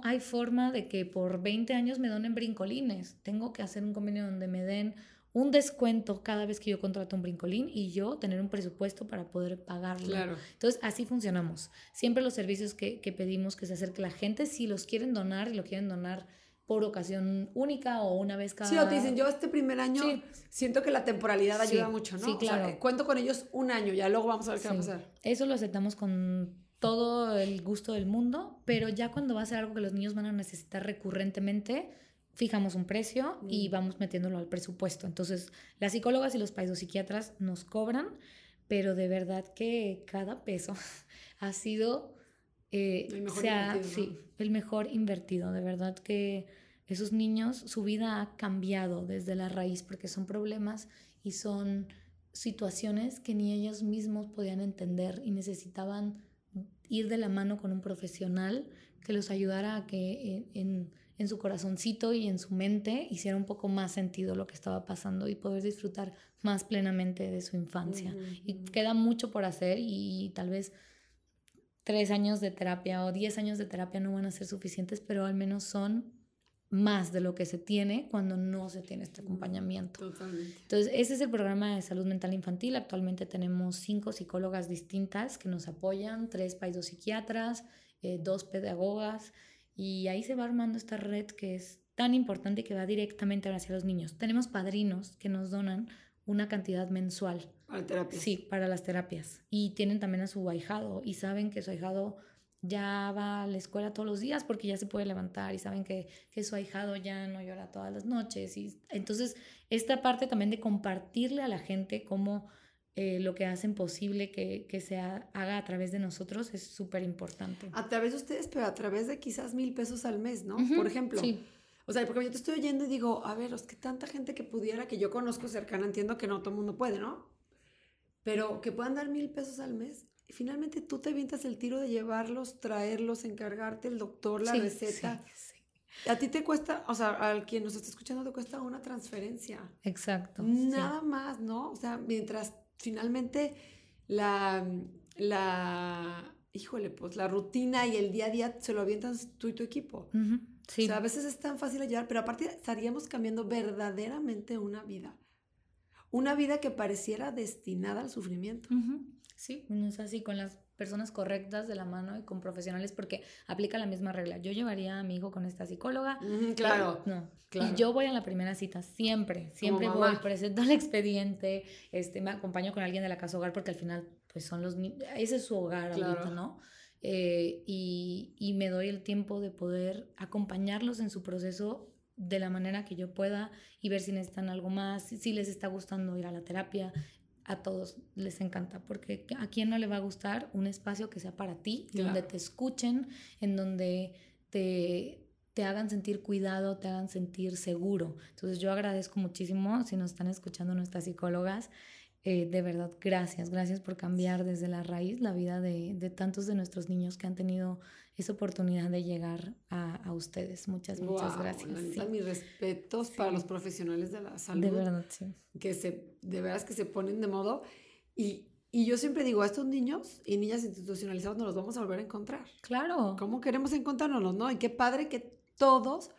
hay forma de que por 20 años me donen brincolines. Tengo que hacer un convenio donde me den un descuento cada vez que yo contrato un brincolín y yo tener un presupuesto para poder pagarlo. Claro. Entonces, así funcionamos. Siempre los servicios que, pedimos que se acerque la gente, si los quieren donar y lo quieren donar por ocasión única o una vez cada... Sí, o te dicen, yo este primer año Sí. siento que la temporalidad Sí, ayuda mucho, ¿no? sí, O sea, claro. que cuento con ellos un año, ya luego vamos a ver qué va a Sí. pasar. Eso lo aceptamos con todo el gusto del mundo, pero ya cuando va a ser algo que los niños van a necesitar recurrentemente, fijamos un precio y Mm. vamos metiéndolo al presupuesto. Entonces, las psicólogas y los psiquiatras nos cobran, pero de verdad que cada peso ha sido eh, El mejor se ha- invertido, sí, el mejor invertido. De verdad que esos niños, su vida ha cambiado desde la raíz porque son problemas y son situaciones que ni ellos mismos podían entender y necesitaban ir de la mano con un profesional que los ayudara a que en, en- su corazoncito y en su mente hiciera un poco más sentido lo que estaba pasando y poder disfrutar más plenamente de su infancia. Y queda mucho por hacer y tal vez tres años de terapia o diez años de terapia no van a ser suficientes, pero al menos son más de lo que se tiene cuando no se tiene este acompañamiento. Totalmente. Entonces, ese es el programa de salud mental infantil. Actualmente tenemos cinco psicólogas distintas que nos apoyan, tres psiquiatras, eh, dos pedagogas, y ahí se va armando esta red que es tan importante y que va directamente hacia los niños. Tenemos padrinos que nos donan una cantidad mensual, Para terapia. sí, para las terapias, y tienen también a su ahijado y saben que su ahijado ya va a la escuela todos los días porque ya se puede levantar y saben que, que su ahijado ya no llora todas las noches. Y entonces, esta parte también de compartirle a la gente cómo eh, lo que hacen posible que, que se ha- haga a través de nosotros es súper importante. A través de ustedes, pero a través de quizás mil pesos al mes, ¿no? Por ejemplo. Sí, O sea, porque yo te estoy oyendo y digo, a ver, es que tanta gente que pudiera, que yo conozco cercana, entiendo que no todo el mundo puede, ¿no? Pero que puedan dar mil pesos al mes. Y finalmente tú te avientas el tiro de llevarlos, traerlos, encargarte el doctor, la sí, receta. sí, sí. A ti te cuesta, o sea, al quien nos está escuchando te cuesta una transferencia. Exacto. Nada más, ¿no? O sea, mientras finalmente la, la, híjole, pues la rutina y el día a día se lo avientan tú y tu equipo. Ujú, sí. O sea, a veces es tan fácil ayudar, pero aparte estaríamos cambiando verdaderamente una vida. Una vida que pareciera destinada al sufrimiento. Sí, no es así, con las personas correctas de la mano y con profesionales, porque aplica la misma regla. Yo llevaría a mi hijo con esta psicóloga. Claro, no. claro. Y yo voy a la primera cita, siempre, siempre voy, presento el expediente, este, me acompaño con alguien de la casa hogar, porque al final, pues son los niños, ese es su hogar ahorita. ¿no? Eh, y, y me doy el tiempo de poder acompañarlos en su proceso de la manera que yo pueda y ver si necesitan algo más, si les está gustando ir a la terapia. A todos les encanta, porque a quién no le va a gustar un espacio que sea para ti, donde Claro. te escuchen, en donde te, te hagan sentir cuidado, te hagan sentir seguro. Entonces yo agradezco muchísimo si nos están escuchando nuestras psicólogas. eh, de verdad, gracias, gracias por cambiar desde la raíz la vida de, de tantos de nuestros niños que han tenido esa oportunidad de llegar a, a ustedes. Muchas, muchas Guau, gracias. la sí. mis respetos para los profesionales de la salud. de verdad, sí. que se, de veras que se ponen de modo. Y, y yo siempre digo, a estos niños y niñas institucionalizados nos los vamos a volver a encontrar. Claro. ¿Cómo queremos encontrarnos, no? Y qué padre que todos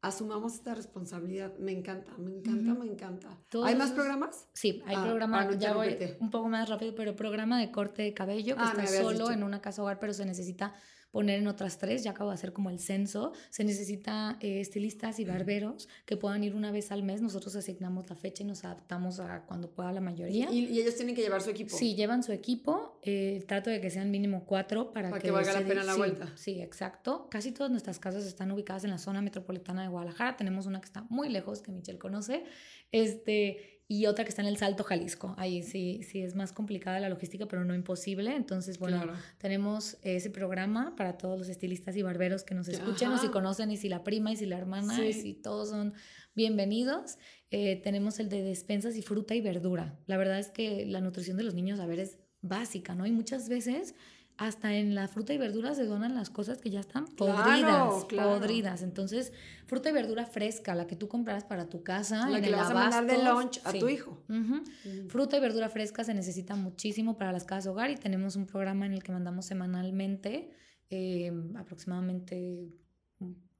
asumamos esta responsabilidad. Me encanta, me encanta, Ujú. me encanta. ¿Hay más programas? Sí, hay Ah, programa, para no ya voy un poco más rápido, pero programa de corte de cabello que Ah, está solo dicho. en una casa hogar, pero se necesita poner en otras tres, ya acabo de hacer como el censo, se necesita eh, estilistas y barberos que puedan ir una vez al mes, nosotros asignamos la fecha y nos adaptamos a cuando pueda la mayoría. Y, y ellos tienen que llevar su equipo. Sí, llevan su equipo, eh, trato de que sean mínimo cuatro para, Para que valga la pena la sí, vuelta. Sí, exacto. Casi todas nuestras casas están ubicadas en la zona metropolitana de Guadalajara. Tenemos una que está muy lejos, que Michelle conoce, este, y otra que está en el Salto, Jalisco. Ahí sí, sí es más complicada la logística, pero no imposible. Entonces, bueno, Claro. tenemos ese programa para todos los estilistas y barberos que nos escuchen, o si conocen, y si la prima, y si la hermana, Sí. y si todos son bienvenidos. Eh, tenemos el de despensas y fruta y verdura. La verdad es que la nutrición de los niños, a ver, es básica, ¿no? Y muchas veces hasta en la fruta y verdura se donan las cosas que ya están podridas, claro. podridas. Entonces, fruta y verdura fresca, la que tú compras para tu casa, La en que el le vas a mandar de lunch a sí. tu hijo. Mm. Fruta y verdura fresca se necesita muchísimo para las casas hogar y tenemos un programa en el que mandamos semanalmente eh, aproximadamente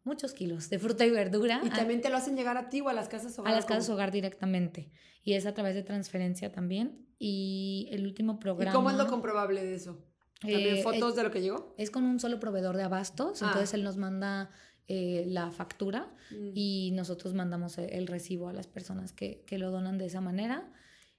muchos kilos de fruta y verdura Y también te lo hacen llegar a ti o a las casas hogar. a las ¿cómo? casas hogar directamente y es a través de transferencia también y el último programa ¿Y cómo es lo comprobable de eso? ¿También eh, fotos de lo que llegó? es con un solo proveedor de abastos, Ah. entonces él nos manda eh, la factura Mm. y nosotros mandamos e- el recibo a las personas que, que lo donan de esa manera.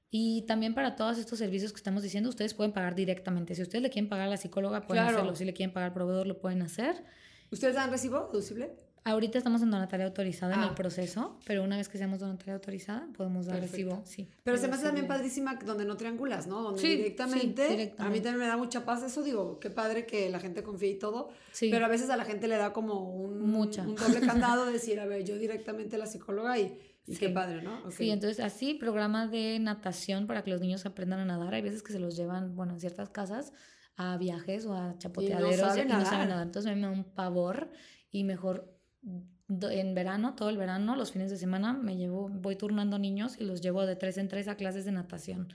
Y también para todos estos servicios que estamos diciendo, ustedes pueden pagar directamente. Si ustedes le quieren pagar a la psicóloga, pueden Claro. hacerlo. Si le quieren pagar al proveedor, lo pueden hacer. ¿Ustedes dan recibo deducible? Ahorita estamos en donataria autorizada en Ah. el proceso, pero una vez que seamos donataria autorizada, podemos dar Perfecto. recibo. Sí, Pero se me hace también padrísima donde no triangulas, ¿no? Donde Sí, directamente, sí, A mí directamente. también me da mucha paz eso, digo, qué padre que la gente confíe y todo. Sí. Pero a veces a la gente le da como un, Mucha. un doble candado de decir, a ver, yo directamente la psicóloga y, y qué padre, ¿no? Ok. Sí, entonces así, programa de natación para que los niños aprendan a nadar. Hay veces que se los llevan, bueno, en ciertas casas a viajes o a chapoteaderos saben y no nadar. saben nadar. Entonces a mí me da un pavor y mejor en verano, todo el verano, los fines de semana, me llevo, voy turnando niños y los llevo de tres en tres a clases de natación.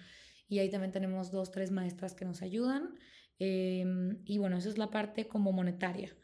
Y ahí también tenemos dos, tres maestras que nos ayudan. Eh, y bueno, eso es la parte como monetaria.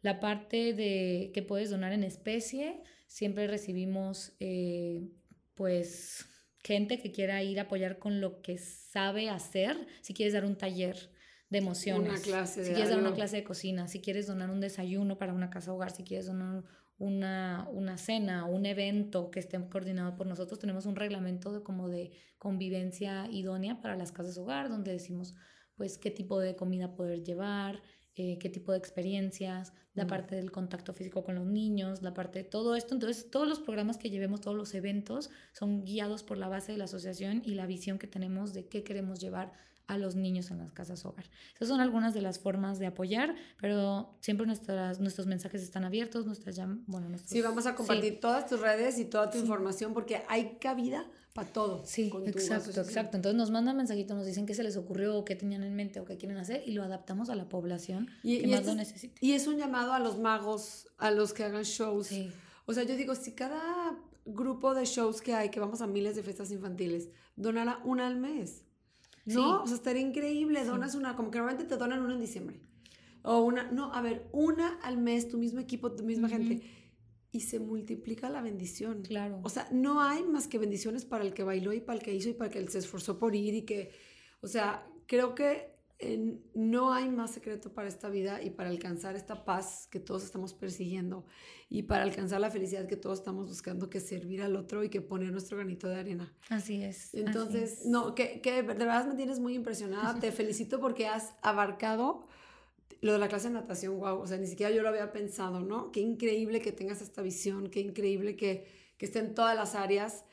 La parte de que puedes donar en especie, siempre recibimos eh, pues gente que quiera ir a apoyar con lo que sabe hacer. Si quieres dar un taller de emociones, Una clase si quieres dar una clase de cocina, si quieres donar un desayuno para una casa hogar, si quieres donar una, una cena, un evento que esté coordinado por nosotros, tenemos un reglamento de como de convivencia idónea para las casas hogar, donde decimos pues qué tipo de comida poder llevar, eh, qué tipo de experiencias, la Mm. parte del contacto físico con los niños, la parte de todo esto. Entonces, todos los programas que llevemos, todos los eventos, son guiados por la base de la asociación y la visión que tenemos de qué queremos llevar a los niños en las casas hogar. Esas son algunas de las formas de apoyar, pero siempre nuestras, nuestros mensajes están abiertos, nuestras bueno, nuestros, Sí, vamos a compartir Sí. todas tus redes y toda tu Sí. información porque hay cabida para todo. Sí, exacto, exacto. Entonces nos mandan mensajitos, nos dicen qué se les ocurrió o qué tenían en mente o qué quieren hacer y lo adaptamos a la población Y, que y más lo es- necesite. y es un llamado a los magos, a los que hagan shows. Sí, O sea, yo digo, si cada grupo de shows que hay, que vamos a miles de fiestas infantiles, donara una al mes. ¿No? Sí. O sea, estaría increíble. Sí. Donas una, como que normalmente te donan una en diciembre. O una, no, a ver, una al mes, tu mismo equipo, tu misma gente. Y se multiplica la bendición. claro. O sea, no hay más que bendiciones para el que bailó y para el que hizo y para el que se esforzó por ir y que, o sea, creo que eh, no hay más secreto para esta vida y para alcanzar esta paz que todos estamos persiguiendo y para alcanzar la felicidad que todos estamos buscando, que servir al otro y que poner nuestro granito de arena. así es. así Entonces, es. no, que, que de verdad me tienes muy impresionada. Te felicito porque has abarcado lo de la clase de natación, wow, o sea, ni siquiera yo lo había pensado, ¿no? Qué increíble que tengas esta visión, qué increíble que, que esté en todas las áreas.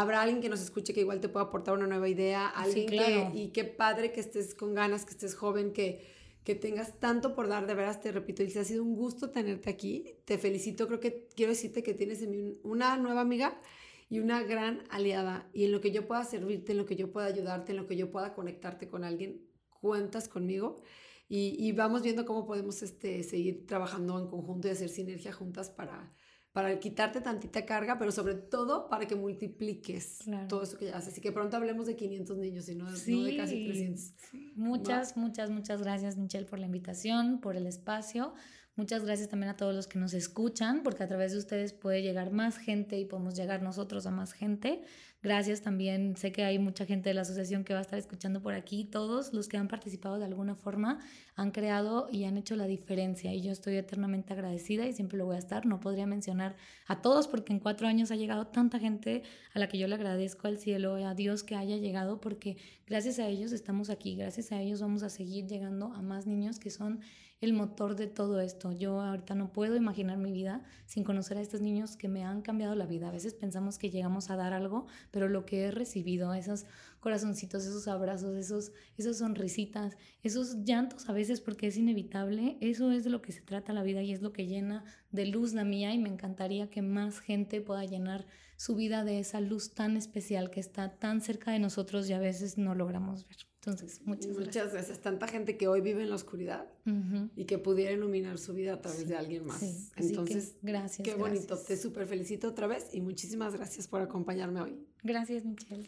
Habrá alguien que nos escuche que igual te pueda aportar una nueva idea, alguien claro. que, y qué padre que estés con ganas, que estés joven, que, que tengas tanto por dar, de veras te repito, y ha sido un gusto tenerte aquí. Te felicito, creo que quiero decirte que tienes en mí un- una nueva amiga y una gran aliada. Y en lo que yo pueda servirte, en lo que yo pueda ayudarte, en lo que yo pueda conectarte con alguien, cuentas conmigo. Y, y vamos viendo cómo podemos este, seguir trabajando en conjunto y hacer sinergia juntas para, para quitarte tantita carga, pero sobre todo para que multipliques Claro. todo eso que ya haces. Así que pronto hablemos de 500 niños y no, no de casi 300. sí. Muchas, muchas, muchas gracias, Michelle, por la invitación, por el espacio. Muchas gracias también a todos los que nos escuchan, porque a través de ustedes puede llegar más gente y podemos llegar nosotros a más gente. Gracias también, sé que hay mucha gente de la asociación que va a estar escuchando por aquí. Todos los que han participado de alguna forma han creado y han hecho la diferencia y yo estoy eternamente agradecida y siempre lo voy a estar. No podría mencionar a todos porque en cuatro años ha llegado tanta gente a la que yo le agradezco al cielo, a Dios que haya llegado porque gracias a ellos estamos aquí, gracias a ellos vamos a seguir llegando a más niños que son el motor de todo esto. Yo ahorita no puedo imaginar mi vida sin conocer a estos niños que me han cambiado la vida. A veces pensamos que llegamos a dar algo, pero lo que he recibido, esos corazoncitos, esos abrazos, esos, esas sonrisitas, esos llantos a veces porque es inevitable, eso es de lo que se trata la vida y es lo que llena de luz la mía y me encantaría que más gente pueda llenar su vida de esa luz tan especial que está tan cerca de nosotros y a veces no logramos ver. Entonces, muchas, Muchas gracias. gracias. Tanta gente que hoy vive en la oscuridad y que pudiera iluminar su vida a través Sí, de alguien más. sí. Que Entonces, gracias. qué bonito. gracias. Te súper felicito otra vez y muchísimas gracias por acompañarme hoy. Gracias, Michelle.